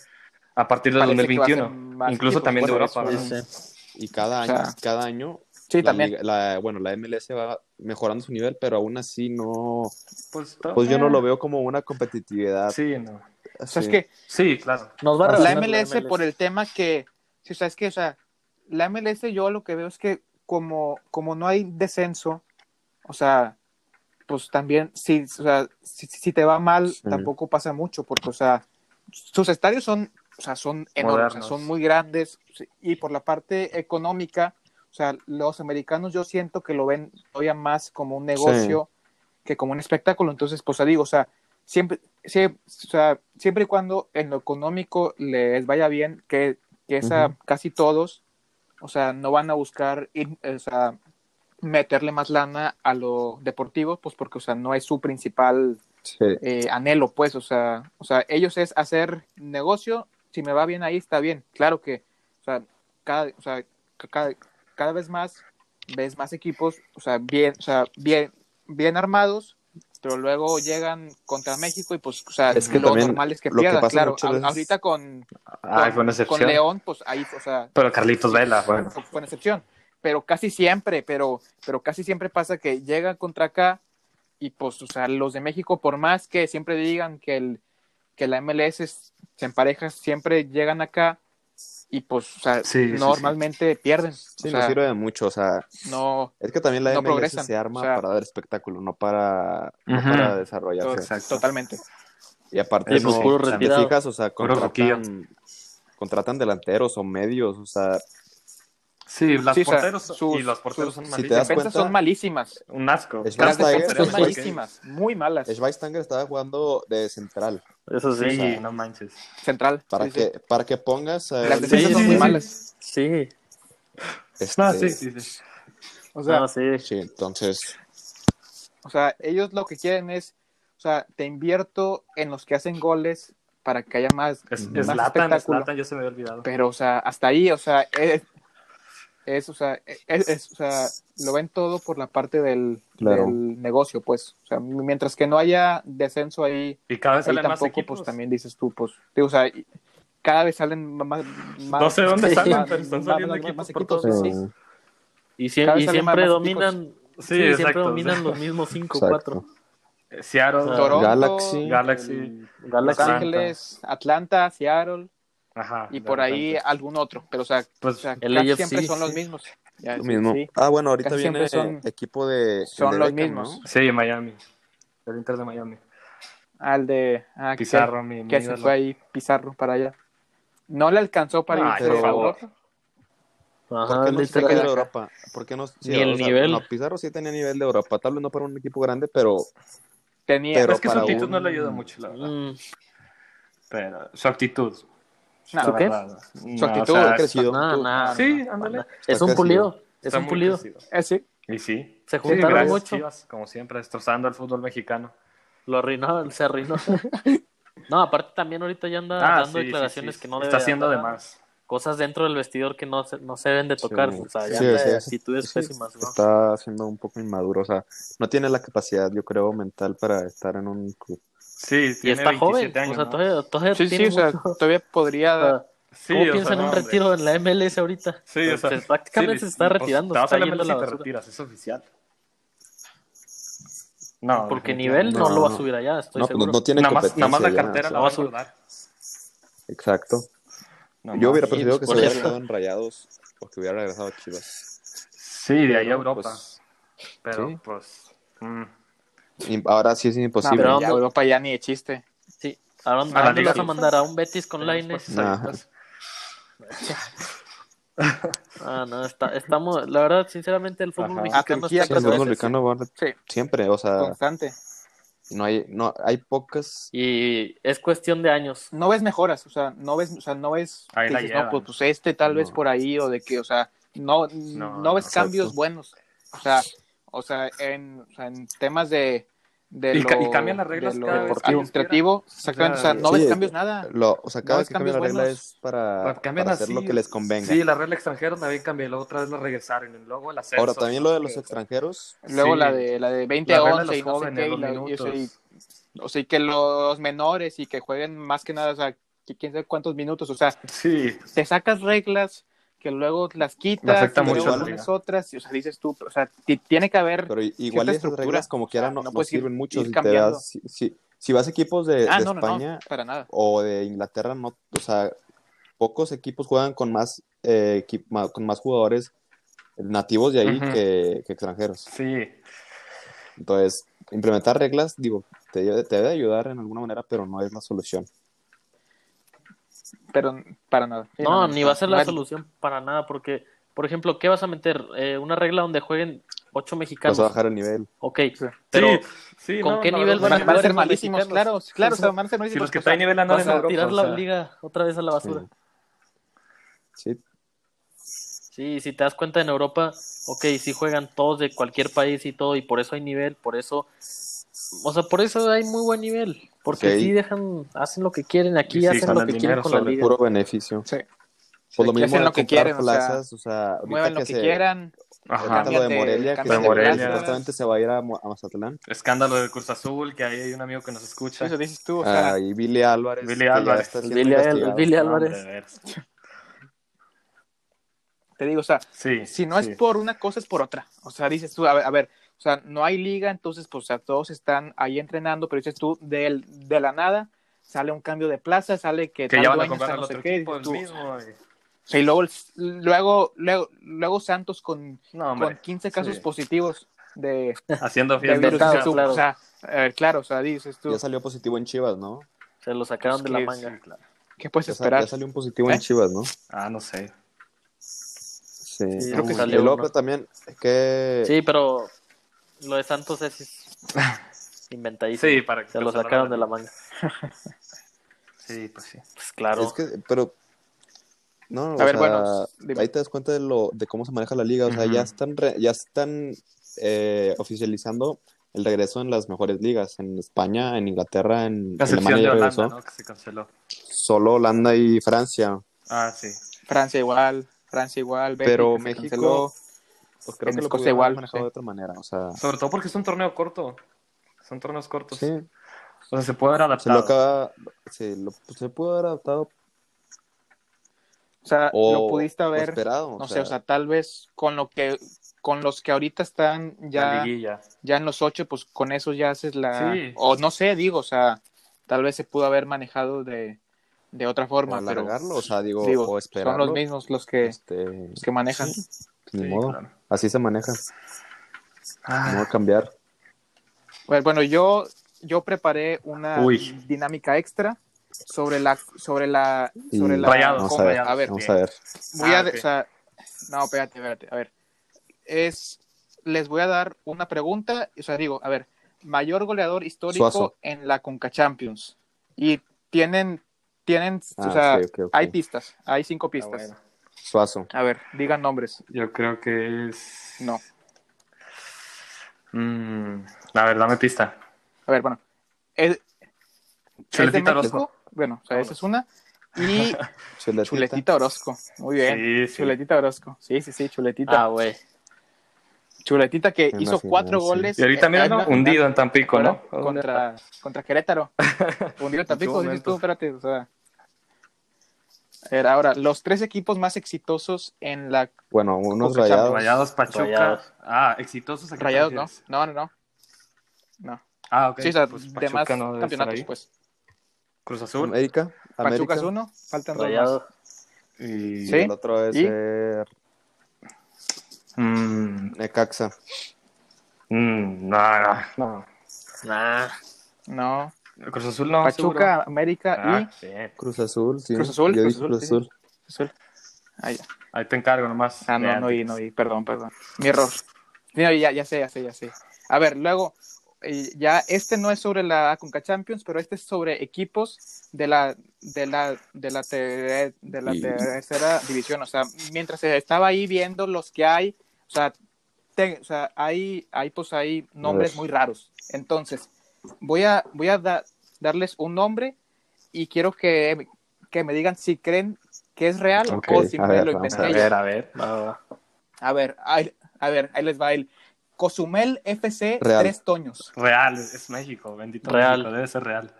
[SPEAKER 2] A partir del
[SPEAKER 1] Parece que va a ser
[SPEAKER 2] 2021.
[SPEAKER 1] más
[SPEAKER 2] Incluso
[SPEAKER 1] equipos,
[SPEAKER 2] también de Europa.
[SPEAKER 1] eso,
[SPEAKER 3] sí.
[SPEAKER 4] Y cada
[SPEAKER 1] O
[SPEAKER 4] año,
[SPEAKER 1] sea,
[SPEAKER 4] cada año,
[SPEAKER 1] sí,
[SPEAKER 4] la
[SPEAKER 1] también.
[SPEAKER 4] liga- la- bueno, la MLS va mejorando su nivel, pero aún así no,
[SPEAKER 2] Pues,
[SPEAKER 4] pues yo no lo veo como una competitividad.
[SPEAKER 2] Sí, no.
[SPEAKER 1] O sea, es que
[SPEAKER 2] Sí, claro.
[SPEAKER 3] Nos va a
[SPEAKER 1] la
[SPEAKER 3] relacionar
[SPEAKER 1] MLS, por el tema que, sí, o sea, es que, o sea, la MLS yo lo que veo es que como, como no hay descenso, o sea, pues también, si, o sea, si, si te va mal,
[SPEAKER 4] Sí.
[SPEAKER 1] tampoco pasa mucho, porque, o sea, sus estadios son, o sea, son enormes, o sea, son muy grandes, y por la parte económica, o sea, los americanos yo siento que lo ven todavía más como un negocio que como un espectáculo, entonces, pues, digo, o sea, siempre, sie- o sea, siempre y cuando en lo económico les vaya bien, que, que es a
[SPEAKER 4] Ujú.
[SPEAKER 1] casi todos, o sea, no van a buscar ir, o sea, meterle más lana a lo deportivo, pues porque, o sea, no es su principal
[SPEAKER 4] Sí.
[SPEAKER 1] eh, anhelo, pues, o sea, o sea, ellos es hacer negocio, si me va bien ahí, está bien, claro que, o sea, cada, o sea, ca- cada, cada vez más ves más equipos, o sea, bien, o sea, bien, bien armados, pero luego llegan contra México y pues, o sea,
[SPEAKER 4] Es que
[SPEAKER 1] lo normal es que pierdan, claro,
[SPEAKER 4] veces-
[SPEAKER 1] ahorita con, con, con. León, pues ahí, o sea,
[SPEAKER 2] Pero Carlitos Vela, bueno.
[SPEAKER 1] una excepción, pero casi siempre, pero, pero casi siempre pasa que llegan contra acá y pues, o sea, los de México, por más que siempre digan que, el, que la MLS es- se empareja, siempre llegan acá y pues, o sea,
[SPEAKER 2] Sí, sí,
[SPEAKER 1] normalmente pierden.
[SPEAKER 4] Sí,
[SPEAKER 1] o
[SPEAKER 4] no
[SPEAKER 1] sea,
[SPEAKER 4] sirve de mucho, o sea,
[SPEAKER 1] no,
[SPEAKER 4] es que también la
[SPEAKER 1] no
[SPEAKER 4] MLS
[SPEAKER 1] progresan,
[SPEAKER 4] se arma
[SPEAKER 1] o sea-
[SPEAKER 4] para dar espectáculo, no para, no desarrollarse.
[SPEAKER 2] Exacto.
[SPEAKER 1] totalmente.
[SPEAKER 4] Y aparte,
[SPEAKER 3] Sí, pues,
[SPEAKER 4] no,
[SPEAKER 3] puro
[SPEAKER 4] si te
[SPEAKER 3] retirado.
[SPEAKER 4] fijas, o sea, contratan, contratan delanteros o medios, o sea,
[SPEAKER 2] Sí, las
[SPEAKER 1] Sí, o sea,
[SPEAKER 2] porteros
[SPEAKER 1] sus-
[SPEAKER 2] y los porteros
[SPEAKER 1] sus-
[SPEAKER 2] son
[SPEAKER 4] si te das
[SPEAKER 1] defensas
[SPEAKER 4] cuenta-
[SPEAKER 1] son malísimas.
[SPEAKER 2] Un asco.
[SPEAKER 1] Las
[SPEAKER 4] Schweinsteiger-
[SPEAKER 1] defensas son malísimas, muy malas.
[SPEAKER 4] Schweinsteiger estaba jugando de central.
[SPEAKER 3] Eso sí.
[SPEAKER 2] No manches.
[SPEAKER 1] Central.
[SPEAKER 4] Para,
[SPEAKER 1] sí,
[SPEAKER 4] que,
[SPEAKER 1] sí.
[SPEAKER 4] para que pongas... a
[SPEAKER 1] Las defensas
[SPEAKER 3] Sí,
[SPEAKER 1] son
[SPEAKER 3] sí,
[SPEAKER 1] muy
[SPEAKER 3] sí.
[SPEAKER 1] malas.
[SPEAKER 3] Sí.
[SPEAKER 4] Este,
[SPEAKER 2] Ah, sí, sí, sí.
[SPEAKER 1] O sea,
[SPEAKER 3] Ah, sí.
[SPEAKER 4] sí, entonces,
[SPEAKER 1] o sea, ellos lo que quieren es, o sea, te invierto en los que hacen goles para que haya más,
[SPEAKER 2] Es,
[SPEAKER 1] más
[SPEAKER 2] es Zlatan, es
[SPEAKER 1] espectáculo.
[SPEAKER 2] Zlatan, yo se me había olvidado.
[SPEAKER 1] Pero, o sea, hasta ahí, o sea, es, es, o sea, es, es- o sea, lo ven todo por la parte del,
[SPEAKER 4] Claro.
[SPEAKER 1] del negocio, pues. O sea, mientras que no haya descenso ahí,
[SPEAKER 2] Y cada vez
[SPEAKER 1] ahí
[SPEAKER 2] salen más
[SPEAKER 1] tampoco,
[SPEAKER 2] equipos.
[SPEAKER 1] pues también dices tú, pues, digo, o sea, cada vez salen más, más
[SPEAKER 2] No sé dónde
[SPEAKER 1] sí,
[SPEAKER 2] salen,
[SPEAKER 1] más-
[SPEAKER 2] pero están saliendo
[SPEAKER 1] más-
[SPEAKER 2] equipos
[SPEAKER 1] más
[SPEAKER 2] por
[SPEAKER 1] equipos,
[SPEAKER 2] todos
[SPEAKER 1] sí.
[SPEAKER 3] Y,
[SPEAKER 1] vez
[SPEAKER 3] y siempre dominan,
[SPEAKER 2] Sí,
[SPEAKER 3] sí, siempre
[SPEAKER 2] exacto.
[SPEAKER 3] dominan los mismos cinco,
[SPEAKER 4] Exacto.
[SPEAKER 3] cuatro.
[SPEAKER 2] Eh, Seattle.
[SPEAKER 1] Toronto,
[SPEAKER 4] Galaxy.
[SPEAKER 2] Galaxy,
[SPEAKER 1] Los
[SPEAKER 3] Galaxy.
[SPEAKER 2] Atlanta.
[SPEAKER 1] Ángeles, Atlanta, Seattle
[SPEAKER 2] ajá.
[SPEAKER 1] y por ahí algún otro, pero o sea,
[SPEAKER 2] Pues,
[SPEAKER 1] o sea,
[SPEAKER 3] el
[SPEAKER 1] casi
[SPEAKER 3] AFC,
[SPEAKER 1] siempre son los mismos. Ya,
[SPEAKER 4] lo
[SPEAKER 1] sí,
[SPEAKER 4] mismo.
[SPEAKER 1] sí.
[SPEAKER 4] Ah, bueno, ahorita
[SPEAKER 1] Casi
[SPEAKER 4] viene
[SPEAKER 1] son-
[SPEAKER 4] equipo de.
[SPEAKER 1] son
[SPEAKER 4] de
[SPEAKER 1] los
[SPEAKER 4] Beckham,
[SPEAKER 1] mismos.
[SPEAKER 4] ¿no?
[SPEAKER 2] Sí, Miami. El Inter de Miami.
[SPEAKER 1] Al de ah, que-
[SPEAKER 2] Pizarro, mi, mi
[SPEAKER 1] que se fue ahí Pizarro para allá. No le alcanzó para
[SPEAKER 2] Ay,
[SPEAKER 1] irse
[SPEAKER 4] por
[SPEAKER 2] favor.
[SPEAKER 1] Europa.
[SPEAKER 3] Ajá,
[SPEAKER 4] ¿Por qué no se de Europa? ¿Por qué no? sí,
[SPEAKER 3] el
[SPEAKER 4] o sea,
[SPEAKER 3] nivel.
[SPEAKER 4] No, Pizarro sí tenía nivel de Europa. Tal vez no para un equipo grande, pero
[SPEAKER 1] Tenía,
[SPEAKER 4] Pero
[SPEAKER 2] es que su actitud
[SPEAKER 4] un-
[SPEAKER 2] no le ayuda mucho, la verdad.
[SPEAKER 3] Mm,
[SPEAKER 2] Pero su actitud.
[SPEAKER 1] No,
[SPEAKER 2] la
[SPEAKER 3] ¿qué?
[SPEAKER 2] No,
[SPEAKER 1] Su actitud,
[SPEAKER 2] o sea,
[SPEAKER 4] ha crecido.
[SPEAKER 3] nah, nah,
[SPEAKER 2] Sí, ándale.
[SPEAKER 3] Es un pulido. Es un pulido.
[SPEAKER 1] eh, sí.
[SPEAKER 2] Y sí.
[SPEAKER 3] Se
[SPEAKER 2] Sí,
[SPEAKER 3] juntaron
[SPEAKER 2] gracias,
[SPEAKER 3] mucho.
[SPEAKER 2] Chivas, como siempre, destrozando el fútbol mexicano.
[SPEAKER 3] Lo arruinó, se arruinó. no, aparte también ahorita ya anda
[SPEAKER 2] Ah,
[SPEAKER 3] dando
[SPEAKER 2] sí,
[SPEAKER 3] declaraciones
[SPEAKER 2] sí, sí.
[SPEAKER 3] que no debe
[SPEAKER 2] Está haciendo de
[SPEAKER 3] andar,
[SPEAKER 2] más.
[SPEAKER 3] Cosas dentro del vestidor que no se, no se deben de tocar.
[SPEAKER 4] Sí.
[SPEAKER 3] O sea, ya
[SPEAKER 4] Sí,
[SPEAKER 3] anda
[SPEAKER 4] sí,
[SPEAKER 3] de
[SPEAKER 4] sí.
[SPEAKER 3] actitudes
[SPEAKER 4] Sí,
[SPEAKER 3] pésimas, ¿no?
[SPEAKER 4] está siendo un poco inmaduro. O sea, no tiene la capacidad, yo creo, mental para estar en un club.
[SPEAKER 2] Sí,
[SPEAKER 3] Y
[SPEAKER 2] tiene
[SPEAKER 3] está joven.
[SPEAKER 2] 27 años,
[SPEAKER 3] o sea, todavía, todavía
[SPEAKER 1] Sí, sí,
[SPEAKER 3] tiene
[SPEAKER 1] o sea,
[SPEAKER 3] mucho-
[SPEAKER 1] todavía
[SPEAKER 3] o
[SPEAKER 1] podría.
[SPEAKER 3] sea,
[SPEAKER 2] Sí,
[SPEAKER 3] ¿Cómo piensa
[SPEAKER 2] sea,
[SPEAKER 3] en un
[SPEAKER 2] hombre.
[SPEAKER 3] retiro en la MLS ahorita?
[SPEAKER 2] Sí, o sea,
[SPEAKER 3] prácticamente
[SPEAKER 2] sí,
[SPEAKER 3] se está
[SPEAKER 2] pues,
[SPEAKER 3] retirando. Se
[SPEAKER 2] a
[SPEAKER 3] está
[SPEAKER 2] la MLS
[SPEAKER 3] la
[SPEAKER 2] y te
[SPEAKER 3] basura.
[SPEAKER 2] retiras, es oficial. No,
[SPEAKER 3] Porque nivel no,
[SPEAKER 4] No.
[SPEAKER 3] lo va a subir allá, estoy
[SPEAKER 4] No, pues
[SPEAKER 3] seguro.
[SPEAKER 4] no tiene
[SPEAKER 2] Nada más,
[SPEAKER 4] competencia.
[SPEAKER 2] nada más la cartera la va a
[SPEAKER 3] subir.
[SPEAKER 4] Exacto.
[SPEAKER 2] Nada
[SPEAKER 4] Yo hubiera
[SPEAKER 3] Sí,
[SPEAKER 4] preferido que se hubiera quedado en Rayados o que hubiera regresado a Chivas.
[SPEAKER 2] Sí, de ahí a Europa.
[SPEAKER 4] pues,
[SPEAKER 2] pero,
[SPEAKER 4] sí.
[SPEAKER 2] pues. mm,
[SPEAKER 4] y ahora sí es
[SPEAKER 1] No,
[SPEAKER 4] imposible.
[SPEAKER 1] pero
[SPEAKER 3] Pero
[SPEAKER 1] ya
[SPEAKER 3] ¿dónde-
[SPEAKER 1] Europa ya ni de chiste.
[SPEAKER 3] Sí. ¿A dónde,
[SPEAKER 2] A
[SPEAKER 3] dónde vas a mandar? ¿A un Betis con
[SPEAKER 4] Nah.
[SPEAKER 2] ahorita.
[SPEAKER 3] Ah, no, está, estamos, la verdad, sinceramente, el fútbol
[SPEAKER 2] Ajá.
[SPEAKER 3] mexicano
[SPEAKER 1] Turquía,
[SPEAKER 3] está
[SPEAKER 4] Sí, el fútbol mexicano va
[SPEAKER 1] Sí,
[SPEAKER 4] siempre, o sea,
[SPEAKER 1] constante.
[SPEAKER 4] no hay, no, hay pocas.
[SPEAKER 3] Y es cuestión de años.
[SPEAKER 1] No ves mejoras, o sea, no ves, o sea, no ves. Que dices, no, pues, pues este tal vez
[SPEAKER 4] No.
[SPEAKER 1] por ahí, o de que, o sea, no, no,
[SPEAKER 2] No,
[SPEAKER 1] ves cambios buenos. O sea, o sea, en, o sea, en temas de. De
[SPEAKER 2] Y ca-
[SPEAKER 1] lo-
[SPEAKER 2] y cambian las reglas
[SPEAKER 1] de lo
[SPEAKER 2] cada
[SPEAKER 1] administrativo, exactamente, o sea, no
[SPEAKER 4] Sí,
[SPEAKER 1] ves cambios nada.
[SPEAKER 4] Lo, o sea, cada
[SPEAKER 1] No
[SPEAKER 4] vez que cambia la
[SPEAKER 1] cambios
[SPEAKER 4] regla
[SPEAKER 1] buenos.
[SPEAKER 4] es para,
[SPEAKER 2] cambian
[SPEAKER 4] para hacer
[SPEAKER 2] así.
[SPEAKER 4] lo que les convenga.
[SPEAKER 2] Sí, la regla extranjera también cambió luego otra vez la regresaron. Y luego el ascenso.
[SPEAKER 4] Ahora, también lo de los extranjeros,
[SPEAKER 1] Luego
[SPEAKER 2] Sí.
[SPEAKER 1] la de la de 20
[SPEAKER 2] La
[SPEAKER 1] a
[SPEAKER 2] regla de
[SPEAKER 1] 11 y
[SPEAKER 2] los
[SPEAKER 1] no sé
[SPEAKER 2] jóvenes,
[SPEAKER 1] qué, y
[SPEAKER 2] los
[SPEAKER 1] la- y, o sea, y-
[SPEAKER 2] minutos.
[SPEAKER 1] o sea, y que los menores y que jueguen más que nada, o sea, que quién sabe cuántos minutos, o sea,
[SPEAKER 2] Sí,
[SPEAKER 1] te sacas reglas que luego las quitas y luego pones otras, y, o sea, dices tú, o sea, ti- tiene que haber
[SPEAKER 4] pero igual esas
[SPEAKER 1] estructura.
[SPEAKER 4] reglas como quiera
[SPEAKER 1] O sea,
[SPEAKER 4] no,
[SPEAKER 1] no
[SPEAKER 4] sirven mucho. Si, si, si, si vas a equipos de,
[SPEAKER 1] Ah,
[SPEAKER 4] de
[SPEAKER 1] no, no,
[SPEAKER 4] España
[SPEAKER 1] no, para nada.
[SPEAKER 4] o de Inglaterra, no, o sea, pocos equipos juegan con más, eh, con más jugadores nativos de ahí que, que extranjeros.
[SPEAKER 2] sí.
[SPEAKER 4] Entonces, implementar reglas, digo, te, te debe ayudar en alguna manera, pero no es la solución.
[SPEAKER 1] Pero para nada. Sí,
[SPEAKER 3] No, ni va a ser la solución para nada, porque, por ejemplo, ¿qué vas a meter? Eh, una regla donde jueguen ocho mexicanos.
[SPEAKER 4] Vas a bajar el nivel.
[SPEAKER 3] Ok,
[SPEAKER 1] Sí.
[SPEAKER 3] pero
[SPEAKER 2] sí, sí,
[SPEAKER 3] ¿con
[SPEAKER 2] no,
[SPEAKER 3] qué nivel van a
[SPEAKER 1] Van, ser malísimos, claro, claro, o sea, van a ser
[SPEAKER 2] Si
[SPEAKER 1] malísimos.
[SPEAKER 2] los que traen nivel andan
[SPEAKER 3] vas
[SPEAKER 2] en
[SPEAKER 3] a
[SPEAKER 2] Europa.
[SPEAKER 3] tirar
[SPEAKER 2] o
[SPEAKER 3] la
[SPEAKER 2] sea,
[SPEAKER 3] liga otra vez a la basura.
[SPEAKER 4] Sí,
[SPEAKER 3] Sí, si te das cuenta en Europa, ok, sí juegan todos de cualquier país y todo, y por eso hay nivel, por eso, o sea, por eso hay muy buen nivel, porque
[SPEAKER 4] Sí.
[SPEAKER 3] sí dejan, hacen lo que quieren, aquí
[SPEAKER 2] sí,
[SPEAKER 3] hacen lo que quieren con la liga.
[SPEAKER 4] puro beneficio.
[SPEAKER 1] sí.
[SPEAKER 4] Pues lo mismo
[SPEAKER 1] hacen lo que quieren, o sea,
[SPEAKER 4] o
[SPEAKER 1] Muevan lo que,
[SPEAKER 4] se,
[SPEAKER 1] quieran.
[SPEAKER 2] Ajá.
[SPEAKER 4] ahorita lo de Morelia, que
[SPEAKER 2] de Morelia.
[SPEAKER 4] supuestamente se va a ir a, Mazatlán.
[SPEAKER 2] Escándalo de Cruz Azul, que ahí hay un amigo que nos escucha.
[SPEAKER 1] Eso dices tú, o sea,
[SPEAKER 4] Ah, y Billy Álvarez.
[SPEAKER 2] Billy Álvarez.
[SPEAKER 3] Billy, Álvarez.
[SPEAKER 1] te digo, o sea,
[SPEAKER 2] Sí.
[SPEAKER 1] si no
[SPEAKER 2] sí.
[SPEAKER 1] es por una cosa, es por otra. O sea, dices tú, a ver, a ver, o sea, no hay liga, entonces, pues, o sea, todos están ahí entrenando, pero dices tú, del- de, la nada, sale un cambio de plaza, sale que,
[SPEAKER 2] Que
[SPEAKER 1] tal
[SPEAKER 2] ya van a comprar
[SPEAKER 1] no sé
[SPEAKER 2] otro
[SPEAKER 1] qué,
[SPEAKER 2] equipo, el mismo. y-
[SPEAKER 1] o sea, y luego, el- luego, luego, luego Santos con,
[SPEAKER 2] No, hombre.
[SPEAKER 1] con 15 casos
[SPEAKER 2] Sí.
[SPEAKER 1] positivos de,
[SPEAKER 2] Haciendo
[SPEAKER 1] de
[SPEAKER 2] fiestas.
[SPEAKER 1] virus,
[SPEAKER 3] claro, claro.
[SPEAKER 1] o sea, a ver, claro, o sea, dices tú,
[SPEAKER 4] Ya salió positivo en Chivas, ¿no?
[SPEAKER 3] Se lo sacaron de la manga.
[SPEAKER 2] Sí, claro.
[SPEAKER 1] ¿qué puedes
[SPEAKER 4] Ya,
[SPEAKER 1] esperar?
[SPEAKER 4] ya salió un positivo
[SPEAKER 1] ¿Eh?
[SPEAKER 4] en Chivas, ¿no?
[SPEAKER 2] Ah, no sé.
[SPEAKER 4] Sí.
[SPEAKER 3] Sí,
[SPEAKER 1] creo que
[SPEAKER 4] y
[SPEAKER 3] salió
[SPEAKER 4] luego
[SPEAKER 3] uno.
[SPEAKER 4] también que
[SPEAKER 3] Sí, pero lo de Santos es inventadísimo.
[SPEAKER 2] Sí, para que
[SPEAKER 3] Se lo sacaron de la manga.
[SPEAKER 2] Sí, pues sí.
[SPEAKER 3] Pues claro.
[SPEAKER 4] es que pero No,
[SPEAKER 1] A
[SPEAKER 4] o
[SPEAKER 1] ver,
[SPEAKER 4] sea,
[SPEAKER 1] bueno, dime.
[SPEAKER 4] ahí te das cuenta de lo de cómo se maneja la liga. O sea,
[SPEAKER 2] Ujú.
[SPEAKER 4] ya están re- ya están eh, oficializando el regreso en las mejores ligas, en España, en Inglaterra, en
[SPEAKER 2] La
[SPEAKER 4] Alemania
[SPEAKER 2] de
[SPEAKER 4] ya
[SPEAKER 2] Holanda,
[SPEAKER 4] regresó.
[SPEAKER 2] ¿no? Que se canceló.
[SPEAKER 4] Solo Holanda y Francia.
[SPEAKER 2] Ah, sí.
[SPEAKER 1] Francia igual, Francia igual,
[SPEAKER 4] Pero
[SPEAKER 1] Bélgica
[SPEAKER 4] México-
[SPEAKER 1] canceló.
[SPEAKER 4] Pues creo
[SPEAKER 1] En
[SPEAKER 4] que lo
[SPEAKER 1] Escocia
[SPEAKER 4] pudieron
[SPEAKER 1] igual,
[SPEAKER 4] haber manejado
[SPEAKER 1] sí.
[SPEAKER 4] de otra manera. O sea,
[SPEAKER 2] Sobre todo porque es un torneo corto. Son torneos cortos.
[SPEAKER 4] sí,
[SPEAKER 2] O sea, se puede haber
[SPEAKER 4] se lo
[SPEAKER 2] adaptado.
[SPEAKER 4] acaba, se, lo, se pudo haber adaptado
[SPEAKER 1] O sea,
[SPEAKER 4] o,
[SPEAKER 1] lo pudiste
[SPEAKER 4] o
[SPEAKER 1] haber,
[SPEAKER 4] esperado.
[SPEAKER 1] no sé, o sea, tal vez con lo que con los que ahorita están ya, ya en los ocho, pues con eso ya haces la...
[SPEAKER 2] Sí.
[SPEAKER 1] O no sé, digo, o sea, tal vez se pudo haber manejado de, de otra
[SPEAKER 4] o
[SPEAKER 1] forma, pero
[SPEAKER 4] alargarlo, o sea, digo,
[SPEAKER 1] digo,
[SPEAKER 4] o
[SPEAKER 1] son los mismos los que,
[SPEAKER 4] este,
[SPEAKER 1] los que manejan.
[SPEAKER 2] Sí,
[SPEAKER 4] modo,
[SPEAKER 2] claro.
[SPEAKER 4] Así se maneja.
[SPEAKER 2] Ah,
[SPEAKER 4] No cambiar.
[SPEAKER 1] Pues, bueno, yo, yo preparé una
[SPEAKER 2] Uy.
[SPEAKER 1] dinámica extra sobre la sobre la sobre la
[SPEAKER 2] Rayados,
[SPEAKER 4] vamos a ver,
[SPEAKER 1] a ver,
[SPEAKER 4] vamos a ver.
[SPEAKER 1] voy a
[SPEAKER 2] Ah,
[SPEAKER 1] o sea, no, espérate, espérate, a ver. Es les voy a dar una pregunta, o sea, digo, a ver, mayor goleador histórico
[SPEAKER 4] Suazo.
[SPEAKER 1] en la Conca Champions. Y tienen tienen,
[SPEAKER 4] Ah,
[SPEAKER 1] o sea,
[SPEAKER 4] ok, ok.
[SPEAKER 1] hay pistas, hay cinco
[SPEAKER 2] ah,
[SPEAKER 1] pistas.
[SPEAKER 2] bueno.
[SPEAKER 4] Suazo.
[SPEAKER 1] A ver, digan nombres.
[SPEAKER 2] Yo creo que es.
[SPEAKER 1] No.
[SPEAKER 2] Mm, a ver, dame pista.
[SPEAKER 1] A ver, bueno. Es, es de
[SPEAKER 2] Chuletita
[SPEAKER 1] México.
[SPEAKER 2] Orozco.
[SPEAKER 1] Bueno, o sea, esa es una. Y
[SPEAKER 4] Chuletita.
[SPEAKER 1] Chuletita Orozco. Muy bien.
[SPEAKER 2] Sí, sí.
[SPEAKER 1] Chuletita Orozco. Sí, sí, sí, Chuletita.
[SPEAKER 3] Ah, güey.
[SPEAKER 1] Chuletita que
[SPEAKER 4] Me
[SPEAKER 1] hizo
[SPEAKER 4] imagino,
[SPEAKER 1] cuatro
[SPEAKER 4] sí.
[SPEAKER 1] goles.
[SPEAKER 2] Y ahorita mira, ¿no? Hundido en Tampico, ¿no?
[SPEAKER 1] Contra, contra Querétaro. Hundido en Tampico, dices tú, espérate. O sea. A ver, ahora, los tres equipos más exitosos en la.
[SPEAKER 4] Bueno, unos rayados.
[SPEAKER 2] Rayados, Pachuca.
[SPEAKER 3] Rayados.
[SPEAKER 2] Ah, exitosos. ¿a qué te
[SPEAKER 1] Rayados, ¿no? No, no, no. No.
[SPEAKER 2] Ah, ok.
[SPEAKER 1] Sí, o sea,
[SPEAKER 2] Pues
[SPEAKER 1] de
[SPEAKER 2] Pachuca
[SPEAKER 1] más
[SPEAKER 2] no
[SPEAKER 1] campeonatos,
[SPEAKER 2] ahí.
[SPEAKER 1] pues.
[SPEAKER 2] Cruz Azul.
[SPEAKER 4] América.
[SPEAKER 1] Pachuca
[SPEAKER 4] América.
[SPEAKER 1] es uno, faltan dos
[SPEAKER 3] Rayado.
[SPEAKER 2] Y...
[SPEAKER 1] Sí.
[SPEAKER 4] el otro es
[SPEAKER 1] ¿Y?
[SPEAKER 4] eh,
[SPEAKER 2] Mm,
[SPEAKER 4] Necaxa.
[SPEAKER 2] mm, no, no, no.
[SPEAKER 3] Nah.
[SPEAKER 1] No.
[SPEAKER 2] Cruz Azul no.
[SPEAKER 1] Pachuca,
[SPEAKER 2] seguro.
[SPEAKER 1] América
[SPEAKER 2] Ah, bien.
[SPEAKER 4] Cruz Azul, sí.
[SPEAKER 1] Cruz Azul,
[SPEAKER 4] Yo
[SPEAKER 1] Cruz Azul,
[SPEAKER 4] Cruz
[SPEAKER 1] sí,
[SPEAKER 4] Azul.
[SPEAKER 1] y. Azul. Ah, ya.
[SPEAKER 2] Ahí te encargo nomás.
[SPEAKER 1] Ah, no, no vi, no vi, perdón, perdón. Mi error. No, ya, ya sé, ya sé, ya sé. A ver, luego, eh, ya este no es sobre la Conca Champions, pero este es sobre equipos de la de la de la, te- de la
[SPEAKER 4] Y-
[SPEAKER 1] tercera división. O sea, mientras estaba ahí viendo los que hay, o sea, te- o sea hay, hay pues hay nombres muy raros. Entonces, voy a voy a da- darles un nombre y quiero que, que me digan si creen que es real
[SPEAKER 4] Ok,
[SPEAKER 1] o si
[SPEAKER 4] a
[SPEAKER 1] me
[SPEAKER 4] ver,
[SPEAKER 1] lo inventé
[SPEAKER 2] A ver, a ver.
[SPEAKER 3] Va, va, va.
[SPEAKER 1] A ver, ahí, a ver, ahí les va el Cozumel FC
[SPEAKER 4] Real.
[SPEAKER 1] Tres Toños.
[SPEAKER 2] Real, es México, bendito
[SPEAKER 3] Real.
[SPEAKER 2] México, debe ser real.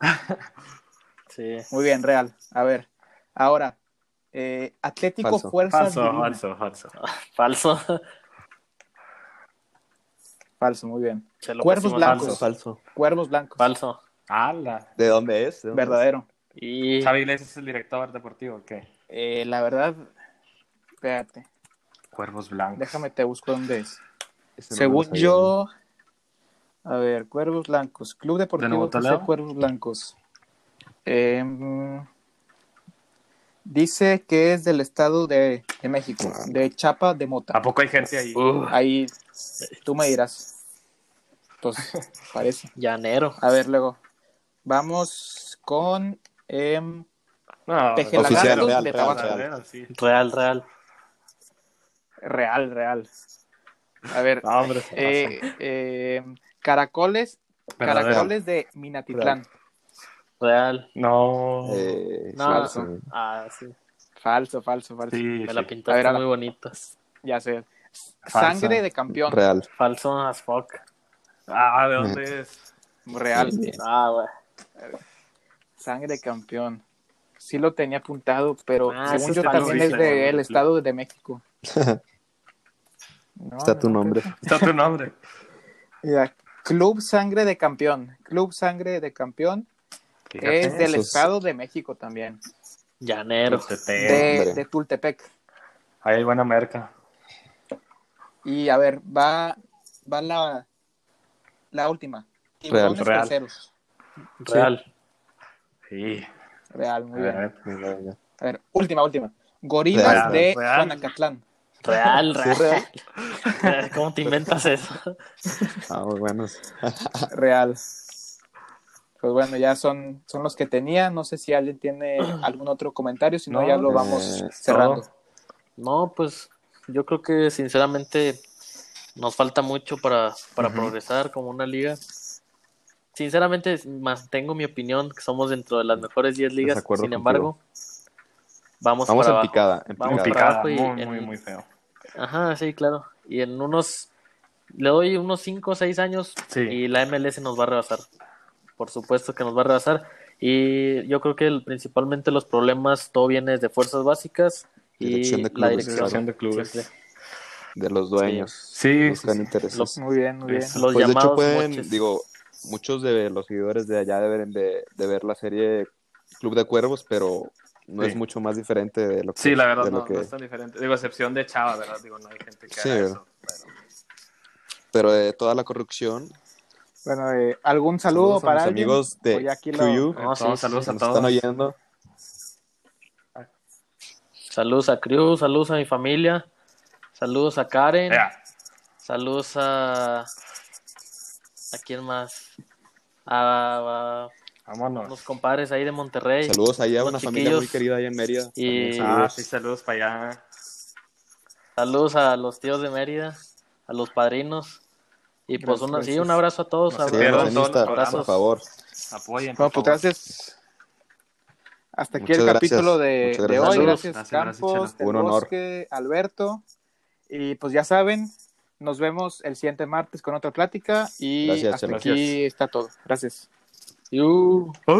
[SPEAKER 3] Sí.
[SPEAKER 1] Muy bien, Real. A ver, ahora, eh, Atlético
[SPEAKER 4] Falso.
[SPEAKER 1] Fuerzas
[SPEAKER 2] Falso,
[SPEAKER 1] Divina.
[SPEAKER 2] falso, falso.
[SPEAKER 3] Falso.
[SPEAKER 1] Falso, muy bien. Cuervos blancos.
[SPEAKER 3] Falso.
[SPEAKER 4] Falso.
[SPEAKER 1] Cuervos Blancos.
[SPEAKER 3] Falso.
[SPEAKER 2] ¡Hala!
[SPEAKER 4] ¿De dónde es? ¿De dónde
[SPEAKER 1] Verdadero.
[SPEAKER 3] Y
[SPEAKER 2] Xavi Iglesias es el director deportivo, ¿o ¿qué?
[SPEAKER 1] Eh, la verdad, espérate,
[SPEAKER 2] Cuervos blancos.
[SPEAKER 1] déjame te busco dónde es.
[SPEAKER 4] no
[SPEAKER 1] Según yo, a ver, Cuervos Blancos, Club Deportivo
[SPEAKER 2] Toledo?
[SPEAKER 1] Cuervos Blancos. Em, dice que es del estado de, de México, de Chapa de Mota.
[SPEAKER 2] ¿A poco hay gente ahí?
[SPEAKER 3] Uh,
[SPEAKER 1] Ahí tú me dirás. Pues parece.
[SPEAKER 3] llanero.
[SPEAKER 1] A ver, luego. Vamos con em,
[SPEAKER 2] No,
[SPEAKER 1] Pejelagatos
[SPEAKER 4] Oficial, real,
[SPEAKER 1] de
[SPEAKER 4] real, real.
[SPEAKER 2] sí.
[SPEAKER 3] Real, real.
[SPEAKER 1] Real, Real. A ver,
[SPEAKER 2] No, hombre,
[SPEAKER 1] eh, em, Caracoles. Caracoles de Minatitlán.
[SPEAKER 3] Real.
[SPEAKER 2] No.
[SPEAKER 4] Eh,
[SPEAKER 3] No.
[SPEAKER 4] falso.
[SPEAKER 3] Ah, sí.
[SPEAKER 1] Falso, falso, falso.
[SPEAKER 2] sí,
[SPEAKER 3] Me la pintaste
[SPEAKER 1] ver,
[SPEAKER 3] muy bonitas.
[SPEAKER 1] Ya sé.
[SPEAKER 2] Falso.
[SPEAKER 1] Sangre de campeón.
[SPEAKER 4] Real.
[SPEAKER 3] Falso as fuck.
[SPEAKER 2] Ah, ¿de dónde es?
[SPEAKER 1] Real.
[SPEAKER 3] Ah, güey.
[SPEAKER 1] Sangre de campeón. Sí lo tenía apuntado, pero
[SPEAKER 3] Ah,
[SPEAKER 1] según yo también es del
[SPEAKER 2] ¿no?
[SPEAKER 1] estado de México. No,
[SPEAKER 4] Está tu
[SPEAKER 1] no,
[SPEAKER 4] nombre.
[SPEAKER 2] Está tu nombre.
[SPEAKER 1] Mira, Club Sangre de Campeón. Club Sangre de Campeón es del
[SPEAKER 4] esos-
[SPEAKER 1] Estado de México también.
[SPEAKER 3] Llanero.
[SPEAKER 2] Tultepec.
[SPEAKER 1] De, de Tultepec.
[SPEAKER 2] Ahí hay buena merca.
[SPEAKER 1] Y a ver, va, va la, la última.
[SPEAKER 4] Real,
[SPEAKER 2] real.
[SPEAKER 1] terceros.
[SPEAKER 3] Real.
[SPEAKER 2] Sí.
[SPEAKER 1] Real, muy bien. A ver, última, última. Gorilas
[SPEAKER 4] Real,
[SPEAKER 1] de
[SPEAKER 2] real.
[SPEAKER 1] Juanacatlán.
[SPEAKER 3] Real,
[SPEAKER 4] Sí,
[SPEAKER 3] real.
[SPEAKER 4] real.
[SPEAKER 3] ¿Cómo te inventas eso?
[SPEAKER 4] Ah, muy buenos.
[SPEAKER 1] Real. Pues bueno, ya son, son los que tenía. No sé si alguien tiene algún otro comentario, si no, ya lo
[SPEAKER 4] eh,
[SPEAKER 1] vamos cerrando.
[SPEAKER 2] todo.
[SPEAKER 3] No, pues yo creo que sinceramente nos falta mucho para, para progresar como una liga. Sinceramente mantengo mi opinión que somos dentro de las mejores 10 ligas,
[SPEAKER 4] Desacuerdo
[SPEAKER 3] sin
[SPEAKER 4] contigo.
[SPEAKER 3] embargo, vamos,
[SPEAKER 4] Vamos
[SPEAKER 3] para
[SPEAKER 4] en
[SPEAKER 3] abajo.
[SPEAKER 4] picada. En
[SPEAKER 3] Vamos
[SPEAKER 2] Muy
[SPEAKER 4] picada.
[SPEAKER 3] para abajo
[SPEAKER 2] muy,
[SPEAKER 3] en-
[SPEAKER 2] muy, muy feo.
[SPEAKER 3] Ajá, sí, claro. Y en unos, le doy unos 5 o 6 años
[SPEAKER 2] Sí.
[SPEAKER 3] y la MLS nos va a rebasar. Por supuesto que nos va a rebasar. Y yo creo que el- principalmente los problemas, todo viene de fuerzas básicas y
[SPEAKER 4] Dirección de
[SPEAKER 3] la
[SPEAKER 4] clubes,
[SPEAKER 3] dirección.
[SPEAKER 2] Dirección de clubes.
[SPEAKER 3] siempre.
[SPEAKER 4] De los dueños.
[SPEAKER 2] Sí, sí, sí.
[SPEAKER 4] intereses.
[SPEAKER 1] Muy bien, muy bien.
[SPEAKER 3] Los
[SPEAKER 4] Pues de hecho pueden,
[SPEAKER 3] moches.
[SPEAKER 4] digo, muchos de los seguidores de allá deben de, de ver la serie Club de Cuervos, pero no
[SPEAKER 2] Sí.
[SPEAKER 4] es mucho más diferente de lo que
[SPEAKER 2] Sí, la verdad, no,
[SPEAKER 4] que-
[SPEAKER 2] no es tan diferente. Digo, a excepción de Chava, ¿verdad? Digo, no hay gente que
[SPEAKER 4] Sí,
[SPEAKER 2] haga
[SPEAKER 4] ¿verdad?
[SPEAKER 2] eso. pero-
[SPEAKER 4] pero de toda la corrupción.
[SPEAKER 1] Bueno, eh, ¿algún saludo
[SPEAKER 4] saludos a
[SPEAKER 1] para
[SPEAKER 4] mis
[SPEAKER 1] alguien?
[SPEAKER 4] amigos de QU
[SPEAKER 3] No, sí,
[SPEAKER 2] saludos
[SPEAKER 3] sí.
[SPEAKER 2] a
[SPEAKER 4] nos
[SPEAKER 2] todos.
[SPEAKER 4] están oyendo.
[SPEAKER 3] Saludos a Cruz, saludos a mi familia, saludos a Karen,
[SPEAKER 2] Ya.
[SPEAKER 3] saludos a... ¿A quién más? A, a
[SPEAKER 2] Vámonos.
[SPEAKER 3] unos compadres ahí de Monterrey.
[SPEAKER 4] Saludos allá a
[SPEAKER 3] Los
[SPEAKER 4] una familia muy querida allá en Mérida.
[SPEAKER 3] Y-
[SPEAKER 2] Ah, sí, saludos para allá.
[SPEAKER 3] Saludos a los tíos de Mérida, a los padrinos. Y pues una, sí, un abrazo a todos.
[SPEAKER 4] Sí,
[SPEAKER 3] abrazos,
[SPEAKER 4] por favor.
[SPEAKER 2] Apoyen.
[SPEAKER 1] Pues
[SPEAKER 2] favor.
[SPEAKER 1] gracias. Hasta aquí
[SPEAKER 4] Muchas
[SPEAKER 1] el
[SPEAKER 4] gracias.
[SPEAKER 1] capítulo de,
[SPEAKER 4] Muchas
[SPEAKER 1] de
[SPEAKER 4] gracias.
[SPEAKER 1] hoy. Gracias, Campos,
[SPEAKER 4] Un honor.
[SPEAKER 1] Bosque, Alberto. Y pues ya saben, nos vemos el siguiente martes con otra plática. Y
[SPEAKER 4] Gracias,
[SPEAKER 1] hasta aquí está todo. Gracias.